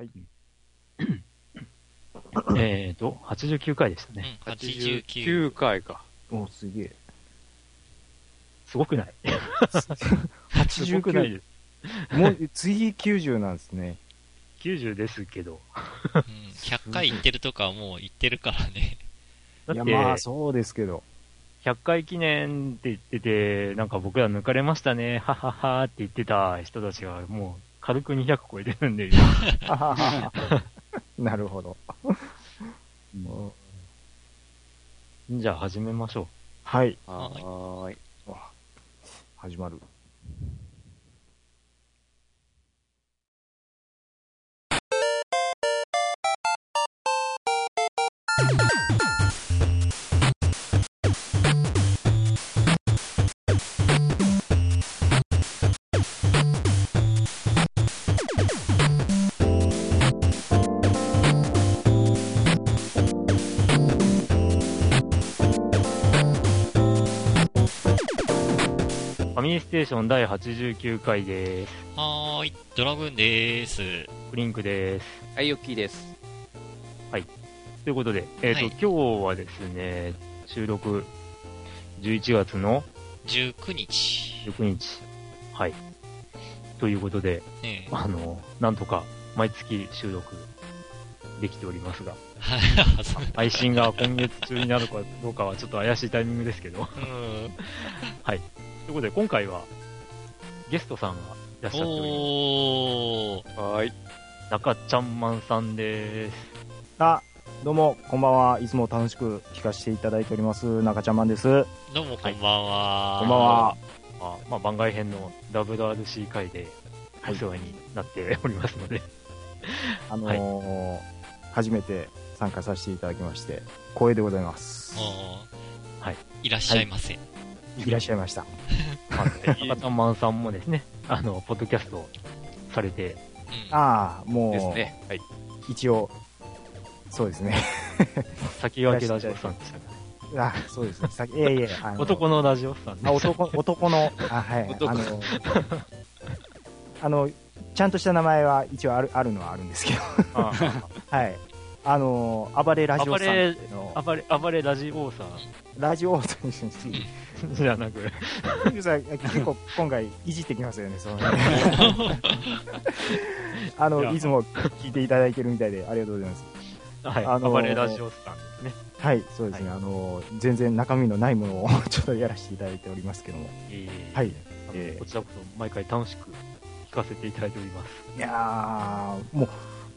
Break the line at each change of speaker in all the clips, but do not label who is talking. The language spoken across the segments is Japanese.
はい。
えーと、89回でした
うん
ね。、
89。
9回か。
おすげえ。
すごくない？すごくない
89、
です。
もう次90なんですね。
90ですけど。
うん、100回行ってるとかはもう行ってるからね。
いや、まあそうですけど。
100回記念って言ってて、なんか僕ら抜かれましたね、はははって言ってた人たちがもう軽く200超えてるんで、
なるほど。
じゃあ始めましょ
はい。
はーい。
始まる。
う。ファミリーステーション第89回です。
はーい、ドラグーンでーす。
クリンクです。
はい、ヨッキーです。
ということで、えっ、と、
はい
今日はですね、収録11月の
19日。
19日。はい。ということで、
ねえ。
あの、なんとか毎月収録できておりますが、
はい、
配信が今月中になるかどうかはちょっと怪しいタイミングですけど。
うん。
ということで、今回はゲストさんがいらっしゃっており
おー。
はーい。
ます。中ちゃんまんさんです。
あ、どうも、こんばんは。いつも楽しく聞かせていただいております。中ちゃんまんです。
どうもこんばんは。
こんばんは。
まあ、まあ、番外編の WRC 回でお世話になっておりますので、
あのー初めて参加させていただきまして、光栄でございます。
おー
はい。
いらっしゃいませ。
いらっしゃいました。
ま あ、中ちゃんまんさんもですね、あの、ポッドキャストをされて、
うん。
ああ、もう、
ですね。はい。
一応、そうですね。
先駆けラジオさんでしたか
あそうですね。さいえいえ、あの
男のラジオさんで
あ男、男の、あ、はい。
男
あの、あの、ちゃんとした名前は一応ある、あるのはあるんですけど、
あ
はい。あの、暴れラジオさんのを
暴れ、暴れラジオさん
ラジオと一緒に
じゃなく、
さ結構今回いじってきますよね、そのね。あの、いつも聞いていただいてるみたいでありがとうございます。
はい、
あのー
暴れラジオさんですね。
はい、そうですね。
は
あの、全然中身のないものをちょっとやらせていただいておりますけども。
えー
はい。えー
こちらこそ毎回楽しく聞かせていただいております。
いやー、もう、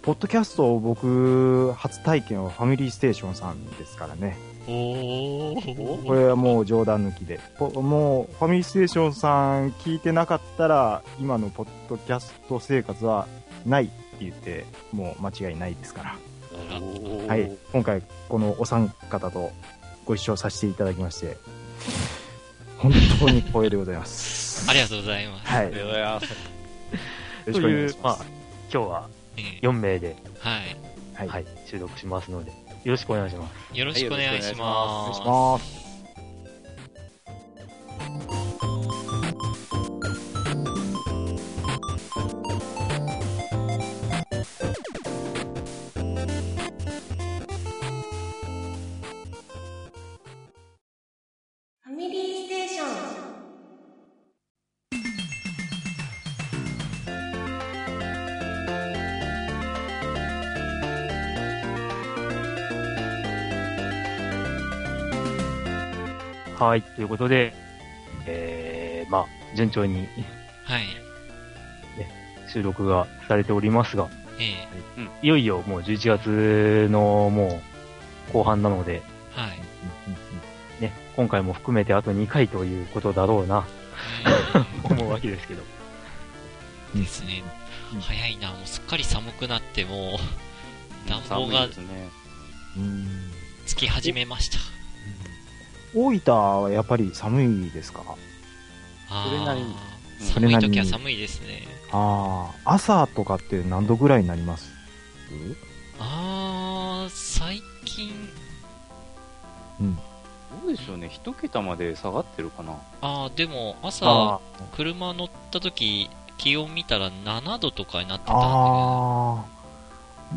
ポッドキャストを僕、初体験はファミリーステーションさんですからね。
おー。
これはもう冗談抜きで。ぽもう、ファミリーステーションさん聞いてなかったら、今のポッドキャスト生活はないって言って、もう間違いないですから。はい。今回、このお三方とご一緒させていただきまして、本当に光栄でございます。
ありがとうございます。
はい。よ
ありがとうございます。
ろしくお願いし、ま。
まあ、今日は
ええ
4名で、
はい。
はい。
はい、収録しますので、よろしくお願いします。
よろしくお願いし
お願
ま
い
はい、ということで、えー、まあ、順調に
す。はい。
収録がされておりますが、
ええ
いよいよもう11月のもう後半なので、
はい。
ね、今回も含めてあと2回ということだろうな、思うわけですけど。
う んですね。早いな。もうすっかり寒くなって、もう、暖房がつき始めました。
大分はやっぱり寒いですか？
あ
それなりに。
ー
うん。
寒い時は寒いですね。
ああ、朝とかって何度ぐらいになります？
あー、最近、
どうでしょうね。一桁まで下がってるかな。
あー、でも朝、
あ
車乗った時、気温見たら7度とかになってたんで、
あ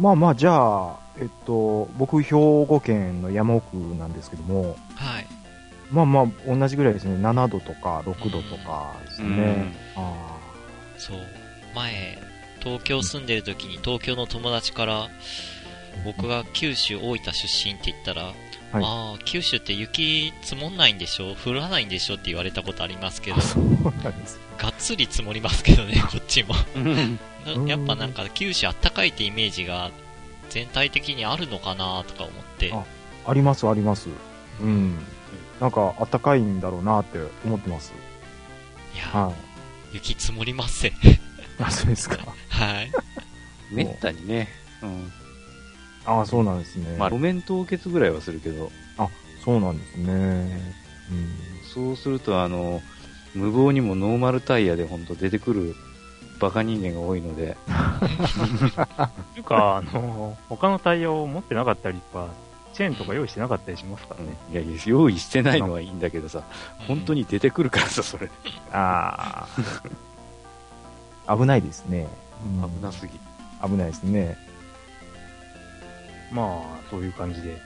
まあまあ、じゃあ、えっと、僕、兵庫県の山奥なんですけども、
はい。
まあまあ、同じぐらいですね。7度とか6度とかですね。あ
そう。前、東京住んでる時に東京の友達から、僕が九州大分出身って言ったら、ああ、九州って雪積もんないんでしょ？降らないんでしょって言われたことありますけ
あ。
ど
あ、、そうなんです。
がっつり積もりますけどね、こっちも。
うん
うん
やっぱなんか九州あったかいってイメージが全体的にあるのかなとか思って。
ああります、あります。うん。なんか、暖かいんだろうなって思ってます。
いや、
はい。
雪積もりません。
あ、そうですか。
はい。
めったにね。うん。
ああ、そうなんですね。
まあ、路面凍結ぐらいはするけど、
そうなんですね。うん。
そうすると、あの、無謀にもノーマルタイヤで本当出てくるバカ人間が多いので、
というか、あの、他のタイヤを持ってなかったりとか、チェーンとか用意してなかったりしますからね。
いやいや、用意してないのはいいんだけどさ、本当に出てくるからさ、それ。
ああ。危ないですね。うん
危なすぎ。
危ないですね。
まあ、そういう感じで、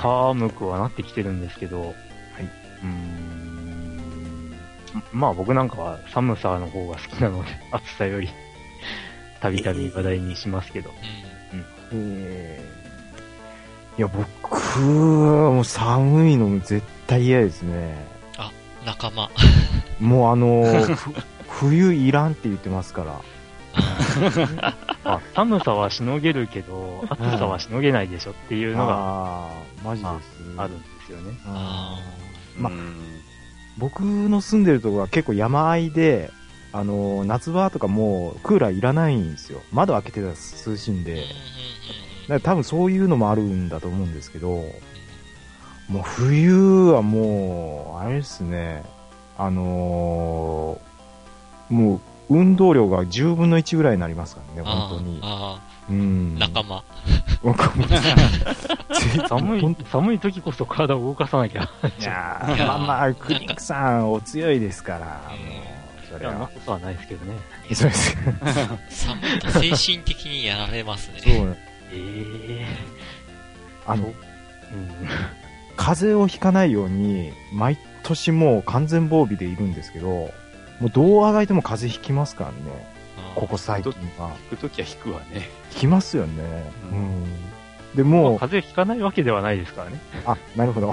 寒くはなってきてるんですけど、はい。うーん。まあ僕なんかは寒さの方が好きなので、暑さより、たびたび話題にしますけど。
うん。
えーいや、僕はもう寒いの絶対嫌ですね。
仲間。
もうあの、ふ冬いらんって言ってますから。
あ、寒さはしのげるけど、暑さはしのげないでしょっていうのが
ああ、マジです。
あるんですよね。
あーま
うん
僕の住んでるところは結構山あいで、あの、夏場とかもうクーラーいらないんですよ。窓開けてたら涼しいんで。だから多分そういうのもあるんだと思うんですけど、もう冬はもう、あれですね、あのーもう運動量が10分の1ぐらいになりますからね、本当に。うん。
仲間。
寒い、寒い時こそ体を動かさなきゃ。
いやーまあまあ、クリックさんお強いですから、もう、そ
いや、な
れは。
ことはないですけどね。
そうです。
寒いと精神的にやられますね。
そう。
ええ
あの、
うん。
風邪をひかないように、毎年もう完全防備でいるんですけど、もうどうあがいても風邪ひきますからね。
あ
ここ最近は。
行くときは引くわね。
ひきますよね。
う
うん。で
ま
も
風邪ひかないわけではないですからね。
あ、なるほど。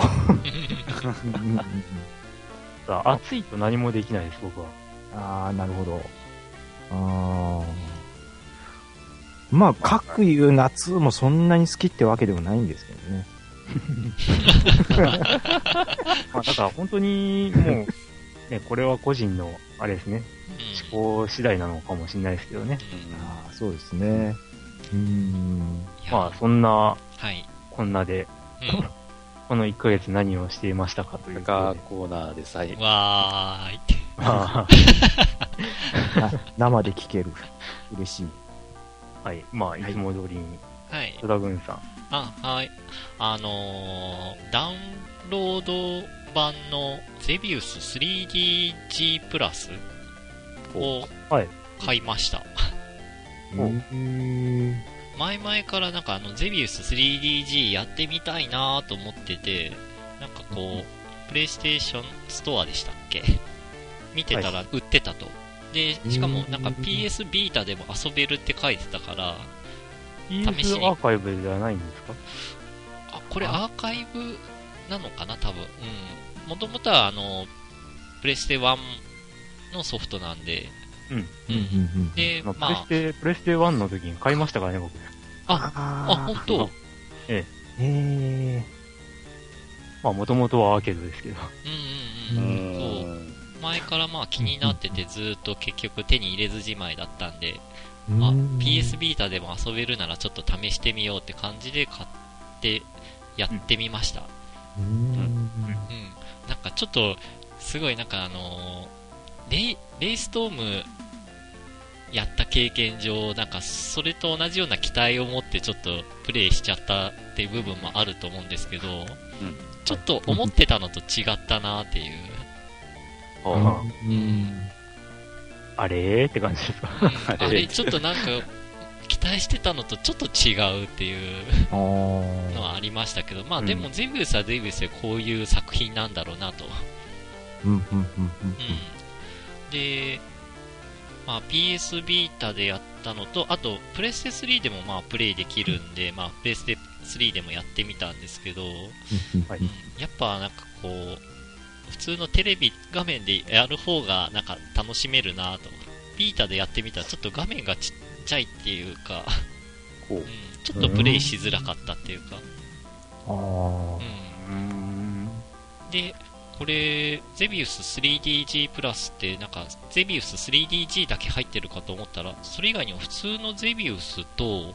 暑いと何もできないです、僕は。
ああ、なるほど。ああ。まあ、各いう夏もそんなに好きってわけでもないんですけどね。
まあ、だから本当に、もう、ね、これは個人の、あれですね、
うん
思考次第なのかもしれないですけどね。
ああ、そうですね。うーん。
まあ、そんな、
はい。
こんなで、
うん
この1ヶ月何をしていましたかということで。
ガーコーナーでさえ。
わーい。
ま
あ 生で聞ける。嬉しい。
あ、はい。まあ、いつも通りに、
はい。
ドラグーンさん。
あ、はい。あのー、ダウンロード版のゼビウス 3DG プラスを
はい。
買いました。
お
うーん。
前々からなんかあのゼビウス 3DG やってみたいなと思ってて、なんかこう、プレイステーションストアでしたっけ？見てたら売ってたと。で、しかもなんか PS ビータでも遊べるって書いてたから、試しに
アーカイブではないんですか？
あ、これアーカイブなのかな？多分。うん。もともとはあの、プレステ1のソフトなんで、
うん。
う。
うんんうん
で、
まあ、
まあ
プ、レステ、プレステ1の時に買いましたからね、僕。
あ、あ、本当？
へえ。
まあ、もともとはアーケードですけど。
うんうん
う
うん。そう。
ん。
前からまあ気になっててずーっと結局手に入れずじまいだったんで、
う
あ、
ん
PS ビータでも遊べるならちょっと試してみようって感じで買ってやってみました。
うん
うん。なんかちょっと、すごいなんかあのーレイ、レイストームやった経験上、なんかそれと同じような期待を持ってちょっとプレイしちゃったっていう部分もあると思うんですけど、ちょっと思ってたのと違ったなっていう。
あ
うん。
あれ？ーって感じですか？
あれ、ちょっとなんか、期待してたのとちょっと違うっていう
あ
のはありましたけど、まあでもゼビウスはゼビウスでこういう作品なんだろうなと。
うん、うん、うん、うん。
うん。で、まあ PS ビータでやったのと、あとプレステ3でもまあプレイできるんで、まあプレステ3でもやってみたんですけど、やっぱなんかこう、普通のテレビ画面でやる方がなんか楽しめるなと。ビータでやってみたらちょっと画面がちっちゃいっていうか、
こう
うん、ちょっとプレイしづらかったっていうか、う。ん。
うーん。
で、これ、ゼビウス 3DG プラスって、なんか、ゼビウス 3DG だけ入ってるかと思ったら、それ以外にも普通のゼビウスと、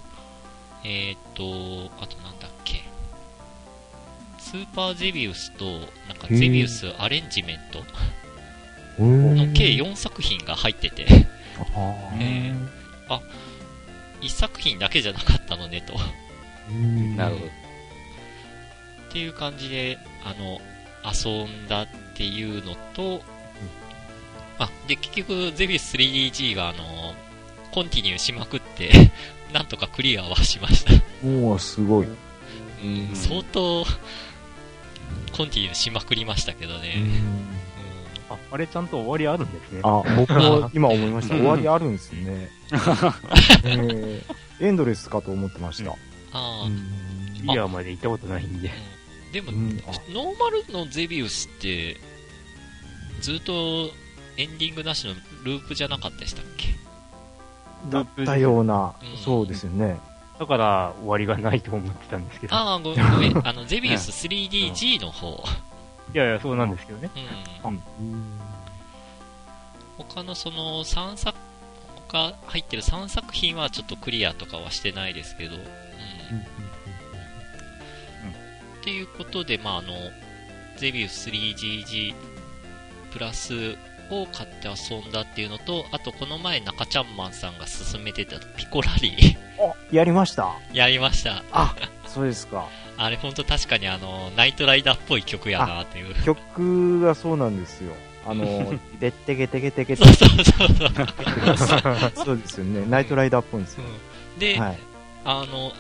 えーっと、あとなんスーパーゼビウスと、なんかゼビウスアレンジメント？の計4作品が入ってて、
あ
え1作品だけじゃなかったのねと。
ー
なるほど。
っていう感じで、あの、遊んだっていうのと、あ、で、結局、ゼビウス 3DG が、あの、コンティニューしまくって、なんとかクリアはしました。
もうすごい。
うん。相当、コンティニューしまくりましたけどね。
あ、あれちゃんと終わりあるんですね。
あ、僕も 今思いました。終わりあるんですね。えーエンドレスかと思ってました。
ああ、
クリアまで行ったことないんで。
でも、ノーマルのゼビウスって、ずっとエンディングなしのループじゃなかったでしたっけ？
だったような
うん、
そうですよね。
だから終わりがないと思ってたんですけど。
ああ、ごめん、ごめん。あの、ゼビウス 3DG の方。
いやいや、そうなんですけどね。
うん。他のその3作、他入ってる3作品はちょっとクリアとかはしてないですけど、うん。っていうことで、まあ、あの、ゼビウス 3GG プラスを買って遊んだっていうのと、あとこの前中ちゃんマンさんが勧めてたピコラリー
あ、やりました？
やりました。
あ、そうですか。
あれほんと確かにあの、ナイトライダーっぽい曲やなっていう。
曲がそうなんですよ。あの、でってけてけてけて
そうそうそうそう。
そうですよね。ナイトライダーっぽいんですよ。
うんで、
はい。
あの、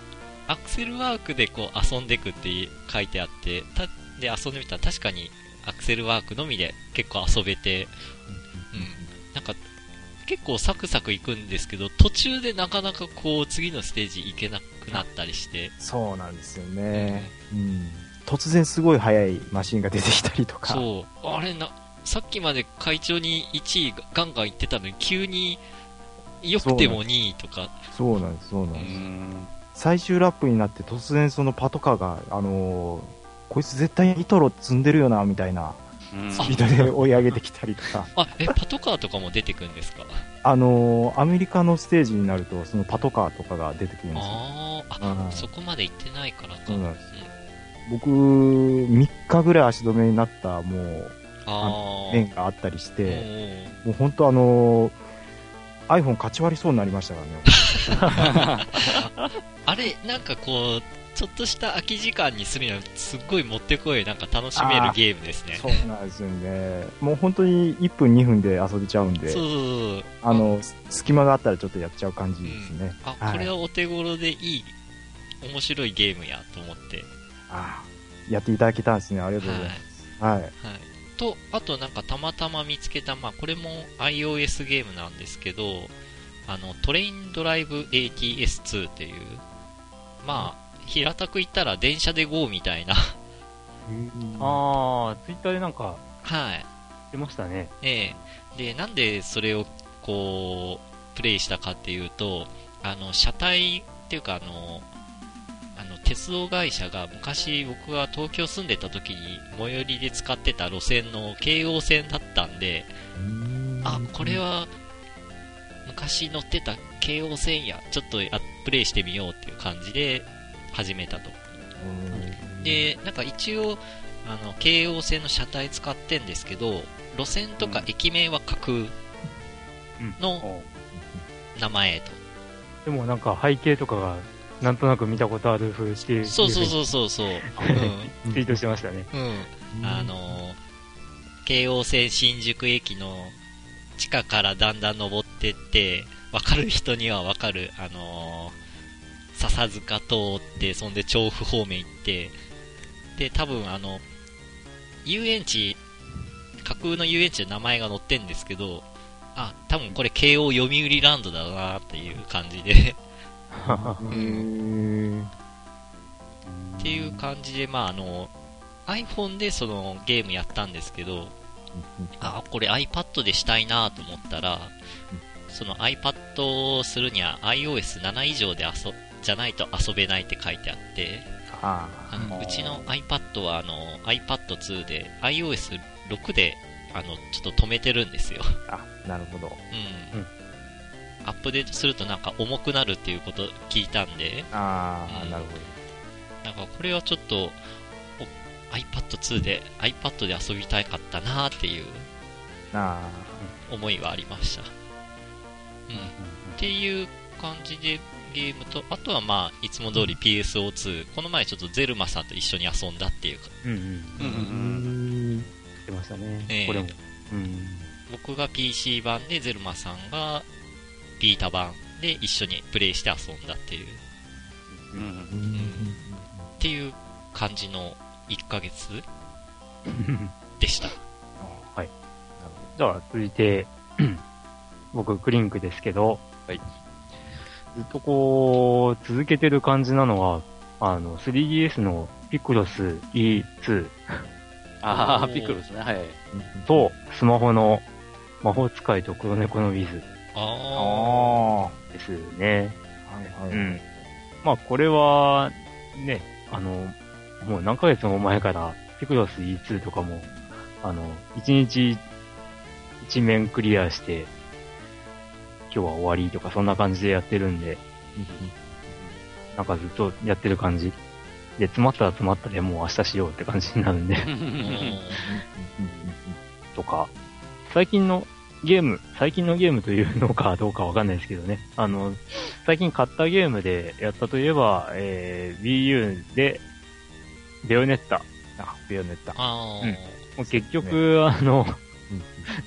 アクセルワークでこう遊んでくって書いてあって、たで遊んでみたら確かにアクセルワークのみで結構遊べて、結構サクサクいくんですけど、途中でなかなかこう次のステージ行けなくなったりして、
そうなんですよね。うん。突然すごい速いマシンが出てきたりとか。
そう、あれな、さっきまで会長に1位ガンガン言ってたのに、急に良くても2位とか、
そうなんです、そうなん
う
です。
ん。
最終ラップになって突然そのパトカーが、あのーこいつ絶対ニトロ積んでるよな、みたいな
うん
スピードで追い上げてきたりとか。
あ、え、パトカーとかも出てくんですか？
あのーアメリカのステージになると、そのパトカーとかが出てくるんですよ。
ああ、そこまで行ってないからか。
そうなんです僕、3日ぐらい足止めになった、もう。面があったりし
お
て、
ー
もう本当あのー iPhone 勝ち割りそうになりましたからね。
あれ、なんかこう、ちょっとした空き時間にするには、すっごいもってこい、なんか楽しめるゲームですね。
そうなんですよね。もう本当に1分2分で遊べちゃうんで
そう、そうそう。
あの、す隙間があったらちょっとやっちゃう感じですね。
あ、
はい
これはお手頃でいい、面白いゲームやと思って。
ああやっていただけたんですね。ありがとうございます。はい。
はい。と、あとなんかたまたま見つけた、まあこれも iOS ゲームなんですけど、あの、トレインドライブ ATS2 っていう、まあ、平たく言ったら電車で GO みたいな、
あー、ツイッターでなんか
はい。
出ましたね。
ええ。で、なんでそれをこう、プレイしたかっていうと、あの、車体っていうかあの、あの、鉄道会社が昔僕が東京住んでた時に最寄りで使ってた路線の京王線だったんで、あ、これは昔乗ってた京王線や、ちょっとやプレイしてみようっていう感じで始めたと。で、なんか一応、あの、京王線の車体使ってんですけど、路線とか駅名は架空の名前と。
でもなんか背景とかがなんとなく見たことある風っていう。
そうそうそうそうそう。
ツイートしてましたね。
うん。うん。あの、京王線新宿駅の地下からだんだん登ってって、わかる人にはわかる、あのー、笹塚通って、そんで調布方面行って、で、多分あの、遊園地、架空の遊園地の名前が載ってんですけど、あ、多分これ慶応読売ランドだなっていう感じで。っていう感じで、まああの、iPhone でそのゲームやったんですけど、あ、これ iPad でしたいなと思ったら、その iPad をするには iOS7 以上で遊、じゃないと遊べないって書いてあって、あのうちの iPad はあの iPad2 で iOS6 であのちょっと止めてるんですよ。
あ、なるほど。
うん。アップデートするとなんか重くなるっていうこと聞いたんで。
ああ、うん、なるほど。
なんかこれはちょっと iPad2 で iPad で遊びたかったなっていう思いはありました。うん。っていう感じでゲームと、あとはまあ、いつも通り PSO2、この前ちょっとゼルマさんと一緒に遊んだっていうか。うんうん。うん。うん。
出ましたね。えー、これも。
うん。僕が PC 版で、ゼルマさんがビータ版で一緒にプレイして遊んだっていう。うん。うん、っていう感じの1ヶ月でした。
はい。じゃあ、続いて、僕、クリンクですけど、
はい。
ずっとこう、続けてる感じなのは、あの、3DS のピクロス E2。
ああ、ピクロスね、はい。
と、スマホの魔法使いと黒猫のウィズ。
あ
あ。ですね。はいはい。うん。まあ、これは、ね、あの、もう何ヶ月も前から、ピクロス E2 とかも、あの、1日一面クリアして、今日は終わりとかそんな感じでやってるんで、なんかずっとやってる感じ。で、詰まったら詰まったでもう明日しようって感じになるんでとか、最近のゲーム、最近のゲームというのかどうかわかんないですけどね。あの、最近買ったゲームでやったといえば、えー、Wii U で、ベヨネッタ。
あ、ベヨネッタ。
あ
うん。もう結局、ね、あの、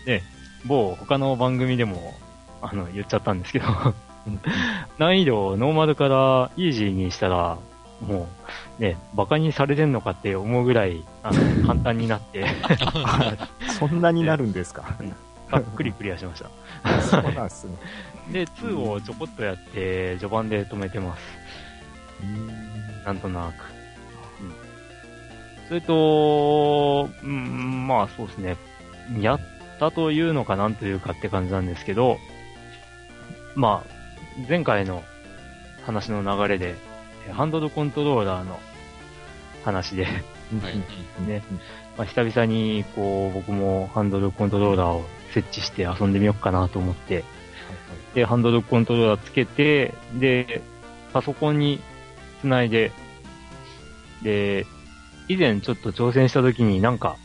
ね、某他の番組でもあの、言っちゃったんですけど 難易度をノーマルからイージーにしたら、もう、ね、馬鹿にされてんのかって思うぐらい、あの、簡単になって
そんなになるんですか？
さっくりクリアしまし
た。そうなんですね。
で、2をちょこっとやって、序盤で止めてます。なんとなく。うん、それと、うん、まあそうですね。やったというのかなんというかって感じなんですけど、まあ、前回の話の流れで、ハンドルコントローラーの話で。ね、まあ、久々に、こう、僕もハンドルコントローラーを設置して遊んでみようかなと思って、で、ハンドルコントローラーつけて、で、パソコンにつないで、で、以前ちょっと挑戦した時になんか、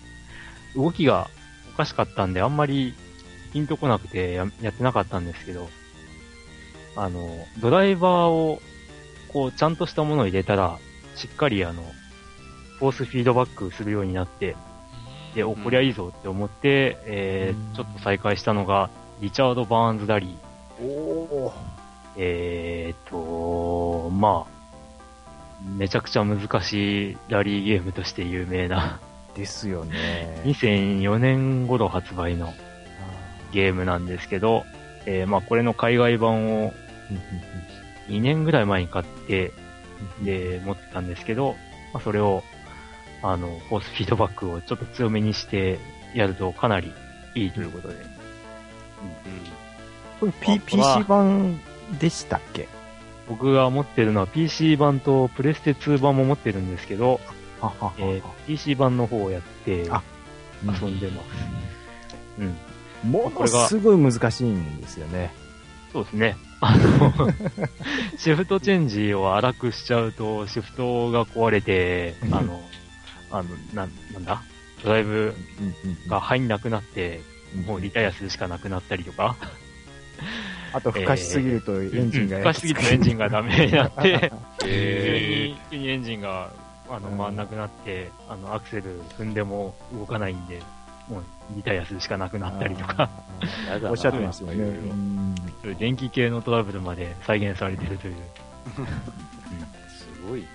動きがおかしかったんで、あんまりピンとこなくてややってなかったんですけど、あの、ドライバーを、こう、ちゃんとしたものを入れたら、しっかりあの、フォースフィードバックするようになって、で、お、こりゃいいぞって思って、えー、ちょっと再開したのが、リチャード・バーンズ・ラリ
ー。お
えーと、まあ、めちゃくちゃ難しいラリーゲームとして有名な。
ですよね。
2004年頃発売のゲームなんですけど、えー、まあこれの海外版を2年ぐらい前に買って、で、持ってたんですけど、まあ、それを、あの、フォースフィードバックをちょっと強めにしてやるとかなりいいということで。うん、
これ、P、PC 版でしたっけ？
僕が持ってるのは PC 版とプレステ2版も持ってるんですけど、
はは
えー、PC 版の方をやって遊んでます。
うん。ものすごい難しいんですよね。
そうですね。あの、シフトチェンジを荒くしちゃうと、シフトが壊れて、あの、あの、な、なんだ？ドライブが入んなくなって、もうリタイアするしかなくなったりとか。
あと、ふかしすぎるとエンジンが、
ふかしすぎるとエンジンがダメになって、急に、急にエンジンが、あの、回んなくなって、あの、アクセル踏んでも動かないんで、もうリタイアするしかなくなったりとか、
おっしゃってますよね。
いろいろ
うん
そういう電気系のトラブルまで再現されてるという。
すごいね。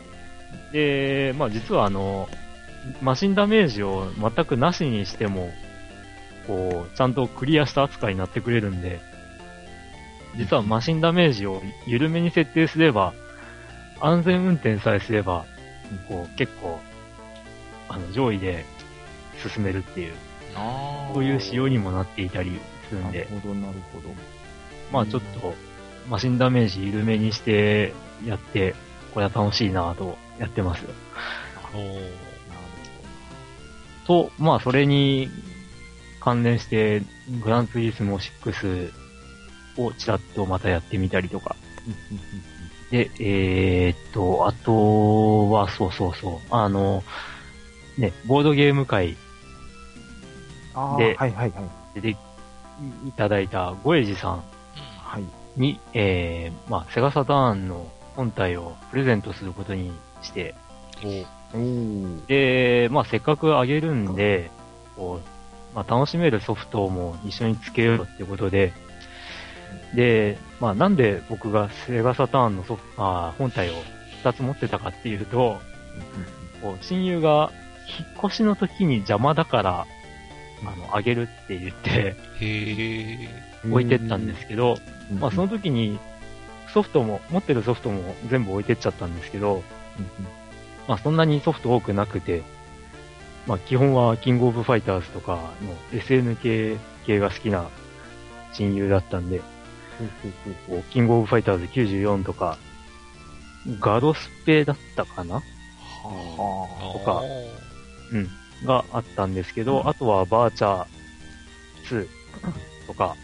で、まあ実はあの、マシンダメージを全くなしにしても、こう、ちゃんとクリアした扱いになってくれるんで、実はマシンダメージを緩めに設定すれば、安全運転さえすれば、こう、結構、あの、上位で進めるっていう、
あ
そういう仕様にもなっていたりするんで
なる、ほど、なるほど。
まあちょっと、マシンダメージ緩めにしてやって、これは楽しいなぁとやってますよ。
おー
と、まあそれに関連して、グランツーリスモ6をちらっとまたやってみたりとか。で、えー、っと、あとは、そうそうそう、あの、ね、ボードゲーム会
ああ、
で
はいはいはい。
でいただいたゴエジさん
はい。
に、えー、まあ、セガサターンの本体をプレゼントすることにして。で、まあ、せっかくあげるんで、こう、まあ、楽しめるソフトも一緒につけようってことで、で、まあ、なんで僕がセガサターンのソフあー本体を2つ持ってたかっていうと、こう親友が引っ越しの時に邪魔だから、あの、あげるって言って。置いてったんですけど、まあ、その時にソフトも、持ってるソフトも全部置いてっちゃったんですけど、まあそんなにソフト多くなくて、まあ基本はキングオブファイターズとかの SN 系系が好きな親友だったんで、キングオブファイターズ94とか、ガロスペだったかな？
は
とかうん。があったんですけど、あとはバーチャー2とか、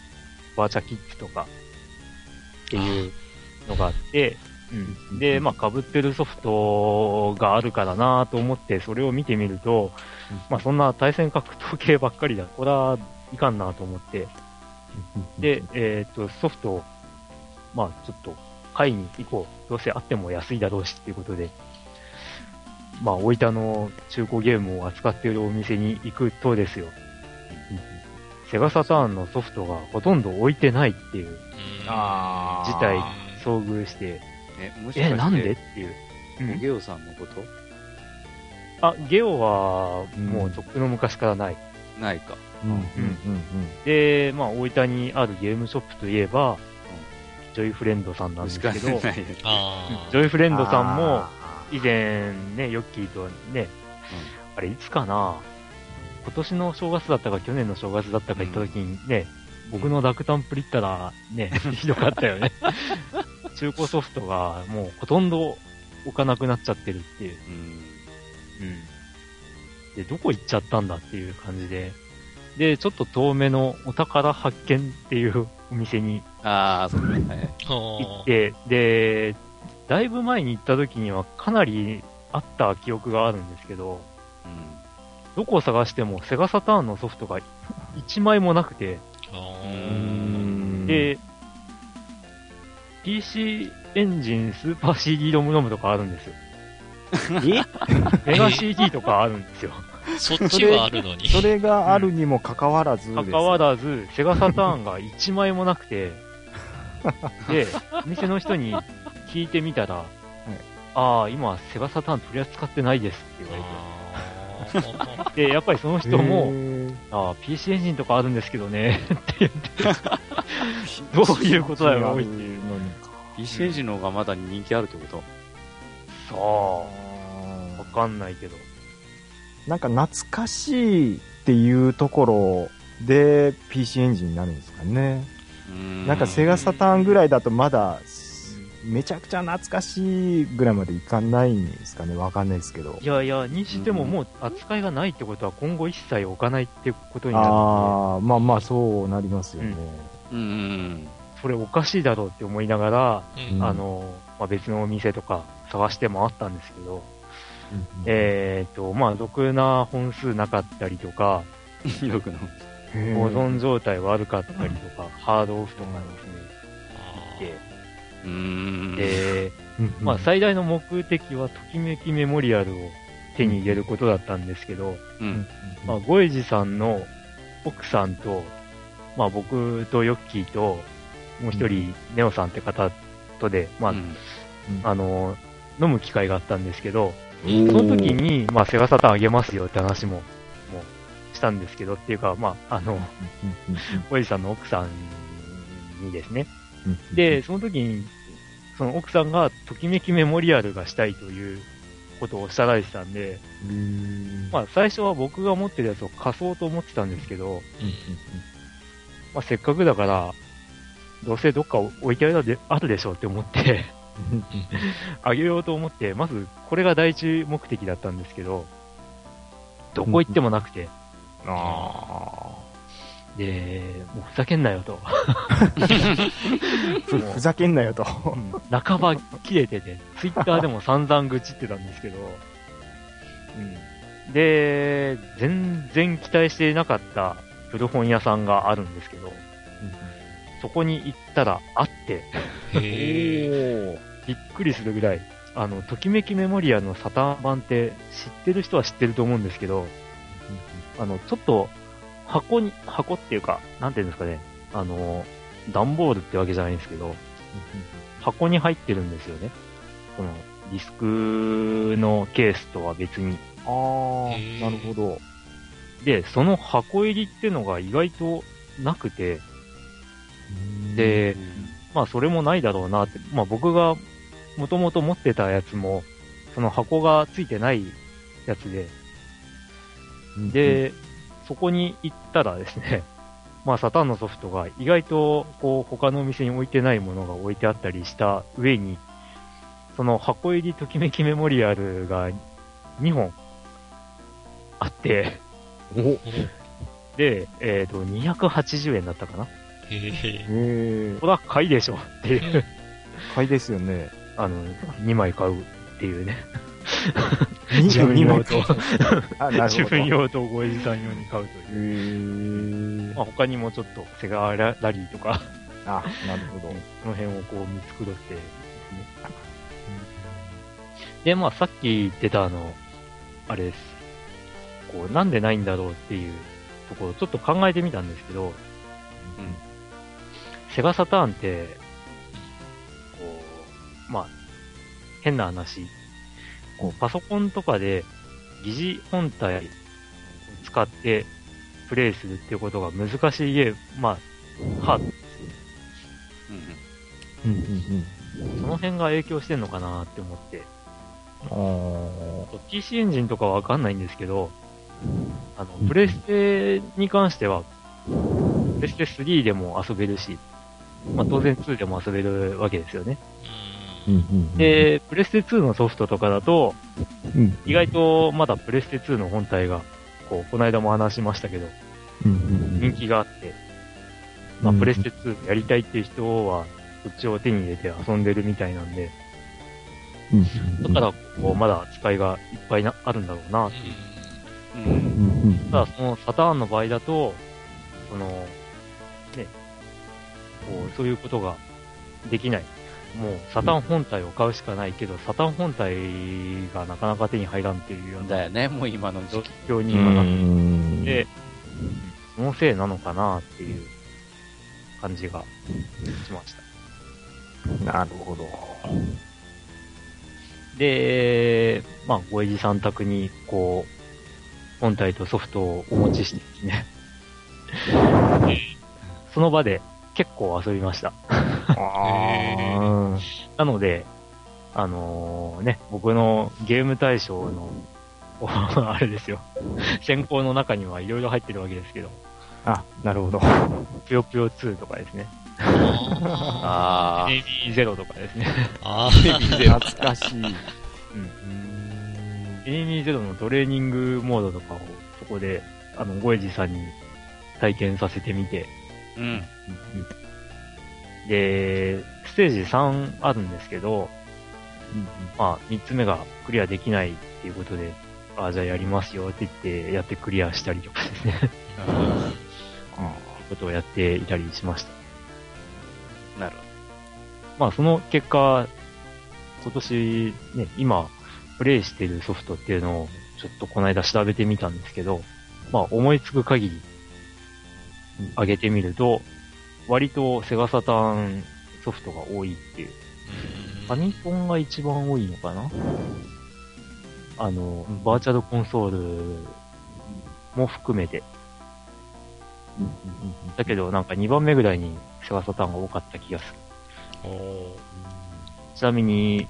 バーチャーキッズとかっていうのがあって、うん。で、まあ被ってるソフトがあるからなと思って、それを見てみると、まあそんな対戦格闘系ばっかりだ。これはいかんなと思って、で、えっ、と、ソフトを、まあちょっと買いに行こう。どうせあっても安いだろうしっていうことで、まあ、大分の中古ゲームを扱っているお店に行くとですよ。セガサターンのソフトがほとんど置いてないっていう。
あ
事態遭遇して、
え、もしかして、
え、なんでっていう。
おゲオさんのこと？
あ、ゲオはもうとっくの昔からない。
ないか。
うんうんうん
で、まあ、大分にあるゲームショップといえば、ジョイフレンドさんなんですけど、ジョイフレンドさんも
あ
以前ね、ヨッキーとね、あれいつかな今年の正月だったか去年の正月だったか行った時にね、僕のラクタンプリったらね、ひどかったよね。中古ソフトがもうほとんど置かなくなっちゃってるっていう。
うん。
うん。で、どこ行っちゃったんだっていう感じで。で、ちょっと遠めのお宝発見っていうお店に
ああ、そうね。
行って、で、だいぶ前に行った時にはかなりあった記憶があるんですけど、どこを探してもセガサターンのソフトが1枚もなくて、で、PC エンジンスーパー CD ロムロムとかあるんですよ。メガ CD とかあるんですよ。
そっちはあるのに。
それがあるにもかかわらずです。
かかわらず、セガサターンが1枚もなくて、で、店の人に聞いてみたら、ああ、今、セガサターン取り扱ってないですって言われて。で、やっぱりその人
へ
も、
ー
ああ、PC エンジンとかあるんですけどね、って言って、どういうことだよ、おいっていう。
のにか
PC エンジンの方がまだ人気あるってこと？
さあ、わかんないけど。
なんか懐かしいっていうところで PC エンジンになるんですかね。なんかセガサターンぐらいだとまだめちゃくちゃ懐かしいぐらいまでいかないんですかね。わかんないですけど
い。やいや、にしてももう扱いがないってことは今後一切置かないってことになるん
ああ、まあまあそうなりますよね。
うんうん
で、それおかしいだろうって思いながら、
うん
あの、まあ、別のお店とか探して回ったんですけど、
うん
えっ、と、まあ、ろくな本数なかったりとか、
うん。よくの。
へー
保存状態悪かったりとか、ハードオフとかですね。で、
うん。
まあ、最大の目的は、ときめきメモリアルを手に入れることだったんですけど、
うん。
まあ、ゴエジさんの奥さんと、まあ僕とヨッキーと、もう一人、ネオさんって方とで、まあ、
うん。
あの、飲む機会があったんですけど、
そ
その時、に、まあ、セガサターンあげますよって話も、もう、したんですけど、っていうか、まあ、あの、おじさんの奥さんにですね。で、、その時に、その奥さんが、ときめきメモリアルがしたいということをおっしゃられてたんで、まあ、最初は僕が持ってるやつを貸そうと思ってたんですけど、まあ、せっかくだから、どうせどっか置いてあるであるでしょうって思って、あげようと思って、まずこれが第一目的だったんですけど、どこ行ってもなくて、
あ
で、もうふざけんなよと。
あ。ふ ふざけんなよと。
半ば切れてて、ツイッターでも散々愚痴ってたんですけど、うん、で、全然期待していなかった古本屋さんがあるんですけど、そこに行ったらあって、
へ
びっくりするぐらい、あの、ときめきメモリアのサタン版って知ってる人は知ってると思うんですけど、あの、ちょっと箱に、箱っていうか、なんていうんですかね、あの、段ボールってわけじゃないんですけど、箱に入ってるんですよね。このディスクのケースとは別に。
ああ、なるほど。
で、その箱入りってのが意外となくて、で、まあそれもないだろうなって、まあ僕がもともと持ってたやつも、その箱がついてないやつで、で、そこに行ったらですね、まあサタンのソフトが意外とこう他のお店に置いてないものが置いてあったりした上に、その箱入りときめきメモリアルが2本あって、で、えっ、と、280円だったかな
へえ。
へえ、
これは買いでしょっていう、
買いですよね。
あの、2枚買うっていうね。
自
自分用と。自分用とごえじさん用に買うという。まあ、他にもちょっとセガララリーとか、
あ、なるほど。
その辺をこう見繕ってですね。で、まあさっき言ってたあの、あれです。こう、なんでないんだろうっていうところをちょっと考えてみたんですけど、セガサターンって、こう、まあ、変な話、こう、パソコンとかで疑似本体を使ってプレイするっていうことが難しいゲーム、まあ、ハード。
うん
うんうん。
その辺が影響してんのかなって思って、PC エンジンとかはわかんないんですけど、あの、プレステに関しては、プレステ3でも遊べるし、まあ当然2でも遊べるわけですよね。で、プレステ2のソフトとかだと、
うん、
意外とまだプレステ2の本体が、こう、この間も話しましたけど、人気があって、まあ、プレステ2やりたいっていう人は、そっちを手に入れて遊んでるみたいなんで、
うん。
だから、こう、まだ使いがいっぱいな、あるんだろうなっていう。
うん。
ただ、そのサターンの場合だと、その、ね、こう、そういうことができない。もう、サタン本体を買うしかないけど、サタン本体がなかなか手に入らんっていうような
だよね、もう今の時
状
期。
況に今なって
ん
で、そのせいなのかなっていう感じがしました。
なるほど。
で、まあ、ごえじさん宅に、こう、本体とソフトをお持ちしてですね。その場で結構遊びました。
あ
なので、あのーね、僕のゲーム対象の、お あれですよ。選考の中にはいろいろ入ってるわけですけど、
あ。あ、なるほど。
ぷよぷよ2とかですね。
あ
あ
ネイビーゼロとかですね。
あ
懐かしい。
うん。エニミーゼロのトレーニングモードとかをそこで、あの、ゴエジさんに体験させてみて、
ー。うん。
で、ステージ3あるんですけど、まあ、3つ目がクリアできないっていうことで、ああ、じゃあやりますよって言って、やってクリアしたりとかですね、そ ういうことをやっていたりしました。
なるほ
まあ、その結果、今年ね、今、プレイしてるソフトっていうのを、ちょっとこの間調べてみたんですけど、まあ、思いつく限り、上げてみると、割とセガサターンソフトが多いっていう。ファミコンが一番多いのかな？あの、
うん
バーチャルコンソールも含めて。だけど、なんか2番目ぐらいにセガサターンが多かった気がする。ちなみに、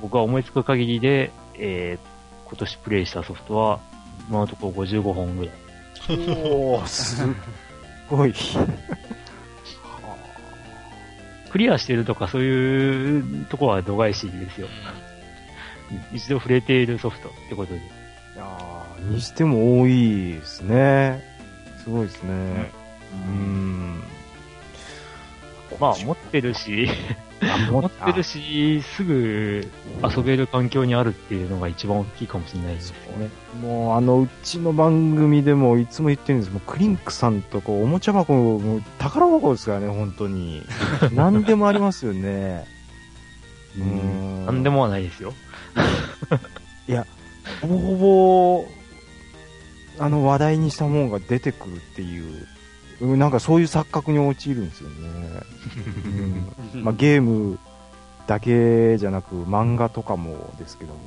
僕が思いつく限りで、えー、今年プレイしたソフトは、今のところ55本ぐらい。
おー、すっごい。
クリアしてるとかそういうとこは度外視ですよ。一度触れているソフトってことで。
いやーにしても多いですね。すごいですね。うーん。
まあ、持ってるし、
あ
持ってるし、すぐ遊べる環境にあるっていうのが一番大きいかもしれないですよね。
もう、あの、うちの番組でもいつも言ってるんですもうクリンクさんとこう、おもちゃ箱、もう宝箱ですからね、本当に。何でもありますよね。うーん。
なんでもはないですよ。
ほぼほぼ、あの、話題にしたもんが出てくるっていう、うんなんかそういう錯覚に陥るんですよね。うん まあ、ゲームだけじゃなく、漫画とかもですけども。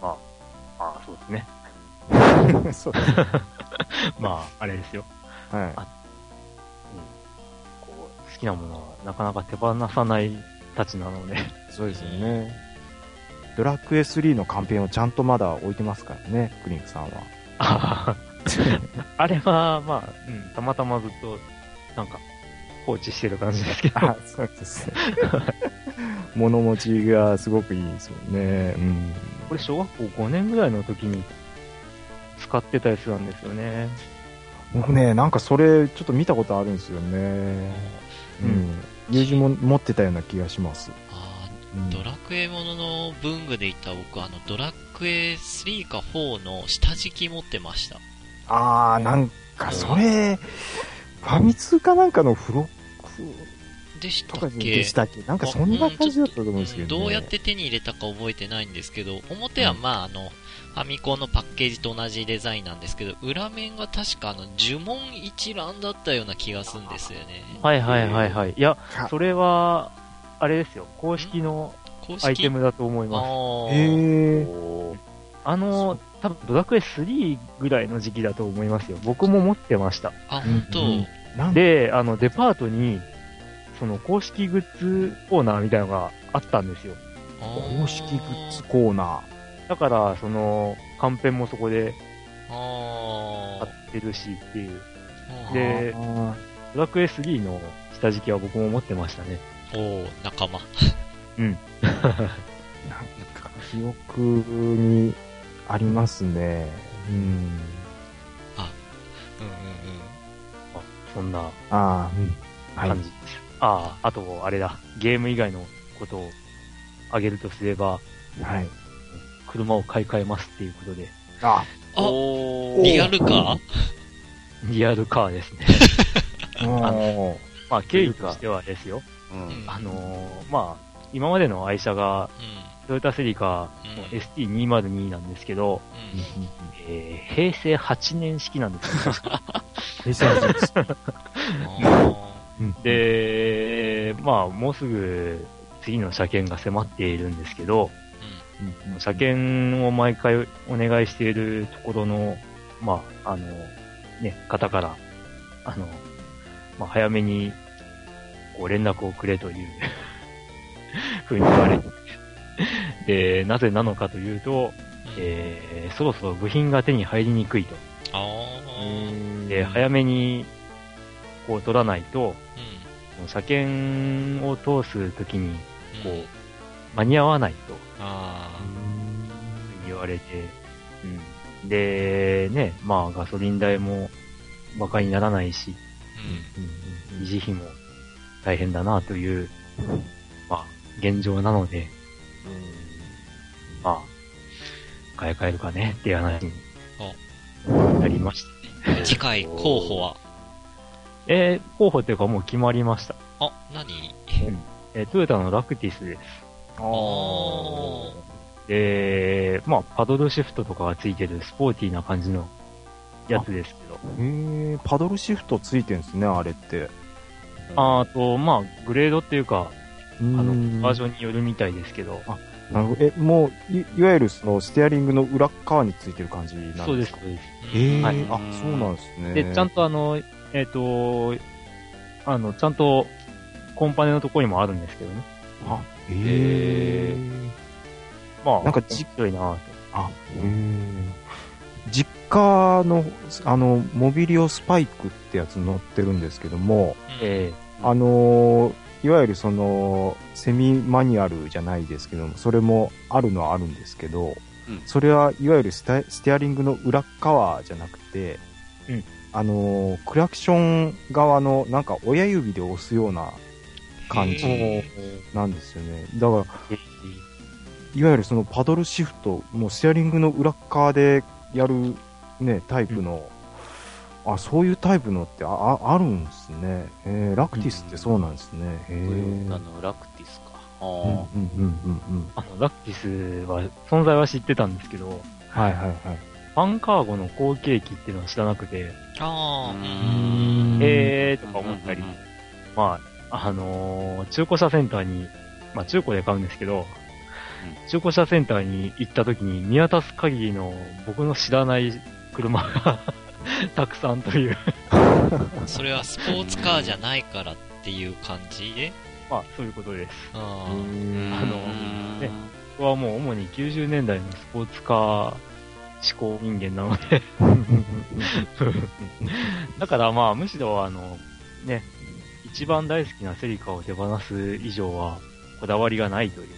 まあ、まあ、そうですね。
うん、そう
まあ、あれですよ。
はい。
こう好きなものはなかなか手放さないたちなので。
そうですよね。ドラクエ3のカンペをちゃんとまだ置いてますからね、クリンクさんは。
あ あれは、まあ、うん、たまたまずっと、なんか、放置してる感じですけど。
あ、そうですね。物持ちがすごくいいですもんね。うん。
これ小学校5年ぐらいの時に使ってたやつなんですよね。
僕ね、なんかそれちょっと見たことあるんですよね。うん。友人も持ってたような気がします。
あ
うん
ードラクエものの文具で言ったら僕、あの、ドラクエ3か4の下敷き持ってました。
あー、なんかそれ、ファミ通かなんかの付録
でしたっけ？
でしたっけ？なんかそんな感じだったと思うんですけど、ね。
どうやって手に入れたか覚えてないんですけど、表はまああの、ファミコンのパッケージと同じデザインなんですけど、裏面が確かあの、呪文一覧だったような気がするんですよね。
はいはいはいはい。いや
か、
それは、あれですよ。公式のアイテムだと思い
あ
ます。あの、多分ドラクエ3ぐらいの時期だと思いますよ。僕も持ってました。
あ、本当、
うんなん
で、あの、デパートに、その公式グッズコーナーみたいなのがあったんですよ。
公式グッズコーナ
だから、その、カンペンもそこで
あ
買ってるしっていう。
ー
ー。
で
あ
ドラクエ3の下敷きは僕も持ってましたね。
おー仲間。
ー なんか記憶にありますね。うん。
うんうんうん。
あそんな
ああ、うん。はい
感じ。ああ、あと、あれだ。ゲーム以外のことをあげるとすれば、
はい。
車を買い替えますっていうことで、
あ、
あ
おー
リアルか
リアルカーですね。
も
まあ、経緯としてはですよ。
うん
あのーまあ、今までの愛車が、
う
トヨタセリカの
うん
ST202 なんですけど、
ん。うん。
えー平成8年式なんですよ。
平成8です。
あ
うん、
で、まあ、もうすぐ次の車検が迫っているんですけど、
うん
車検を毎回お願いしているところの、まあ、あの、ね、方から、あの、まあ、早めに、こう、連絡をくれというふうに言われて、で、なぜなのかというと、えー、そろそろ部品が手に入りにくいと。で、早めに、こう、取らないと、
うん。
車検を通すときに、こ
うん
う、間に合わないと
あ
言われて、うん。で、ね、まあガソリン代も馬鹿にならないし。維持費も大変だなという、まあ、現状なので、まあ、買い替えるかねっていう話になりましたね。
次回候補は、
えー候補っていうかもう決まりました。
あ、何？
えートヨタのラクティスです。
あー
で、まあ、パドルシフトとかがついてるスポーティーな感じのやつですけど。
へえ、パドルシフトついてんですね、あれって。
ああと、まあ、グレードっていうか、
あ
あの、バージ
ョン。
によるみたいですけど。
なるほど。え、もう、いいわゆるその、ステアリングの裏っ側についてる感じなんですか？
そうです、そうです。
へえ、
はい
あ、そうなんですね。
で、ちゃんとあの、えっ、と、あの、ちゃんと、コンパネのところにもあるんですけどね。
あ、へえ。
まあ、
なんか
面白いなぁと
あ、へえ。実家の、あの、モビリオスパイクってやつ乗ってるんですけども、
え
あのーいわゆるその、セミマニュアルじゃないですけども、それもあるのはあるんですけど、
うん。
それはいわゆるステステアリングの裏っ側じゃなくて、
うん。
あのークラクション側のなんか親指で押すような感じ
へ
なんですよね。だから、いわゆるそのパドルシフト、もうステアリングの裏っ側でやるね、タイプの、あ、そういうタイプのってあああるんですね。えー、ラクティスってそうなんですね。うん
タのラクティスか。あ
うん
ー
うんうんうん。
あの、ラクティスは、存在は知ってたんですけど、
はいはいはい。
ファンカーゴの後継機っていうのは知らなくて、
ああ、う
うん
ん。
えーとか思ったり、まあ、あのー中古車センターに、まあ中古で買うんですけど、中古車センターに行った時に見渡す限りの僕の知らない車が たくさんという、
それはスポーツカーじゃないからっていう感じ？で
まあそういうことです。
あ
あのね僕はもう主に90年代のスポーツカー思考人間なので、だからまあむしろあの、ね、一番大好きなセリカを手放す以上はこだわりがないという。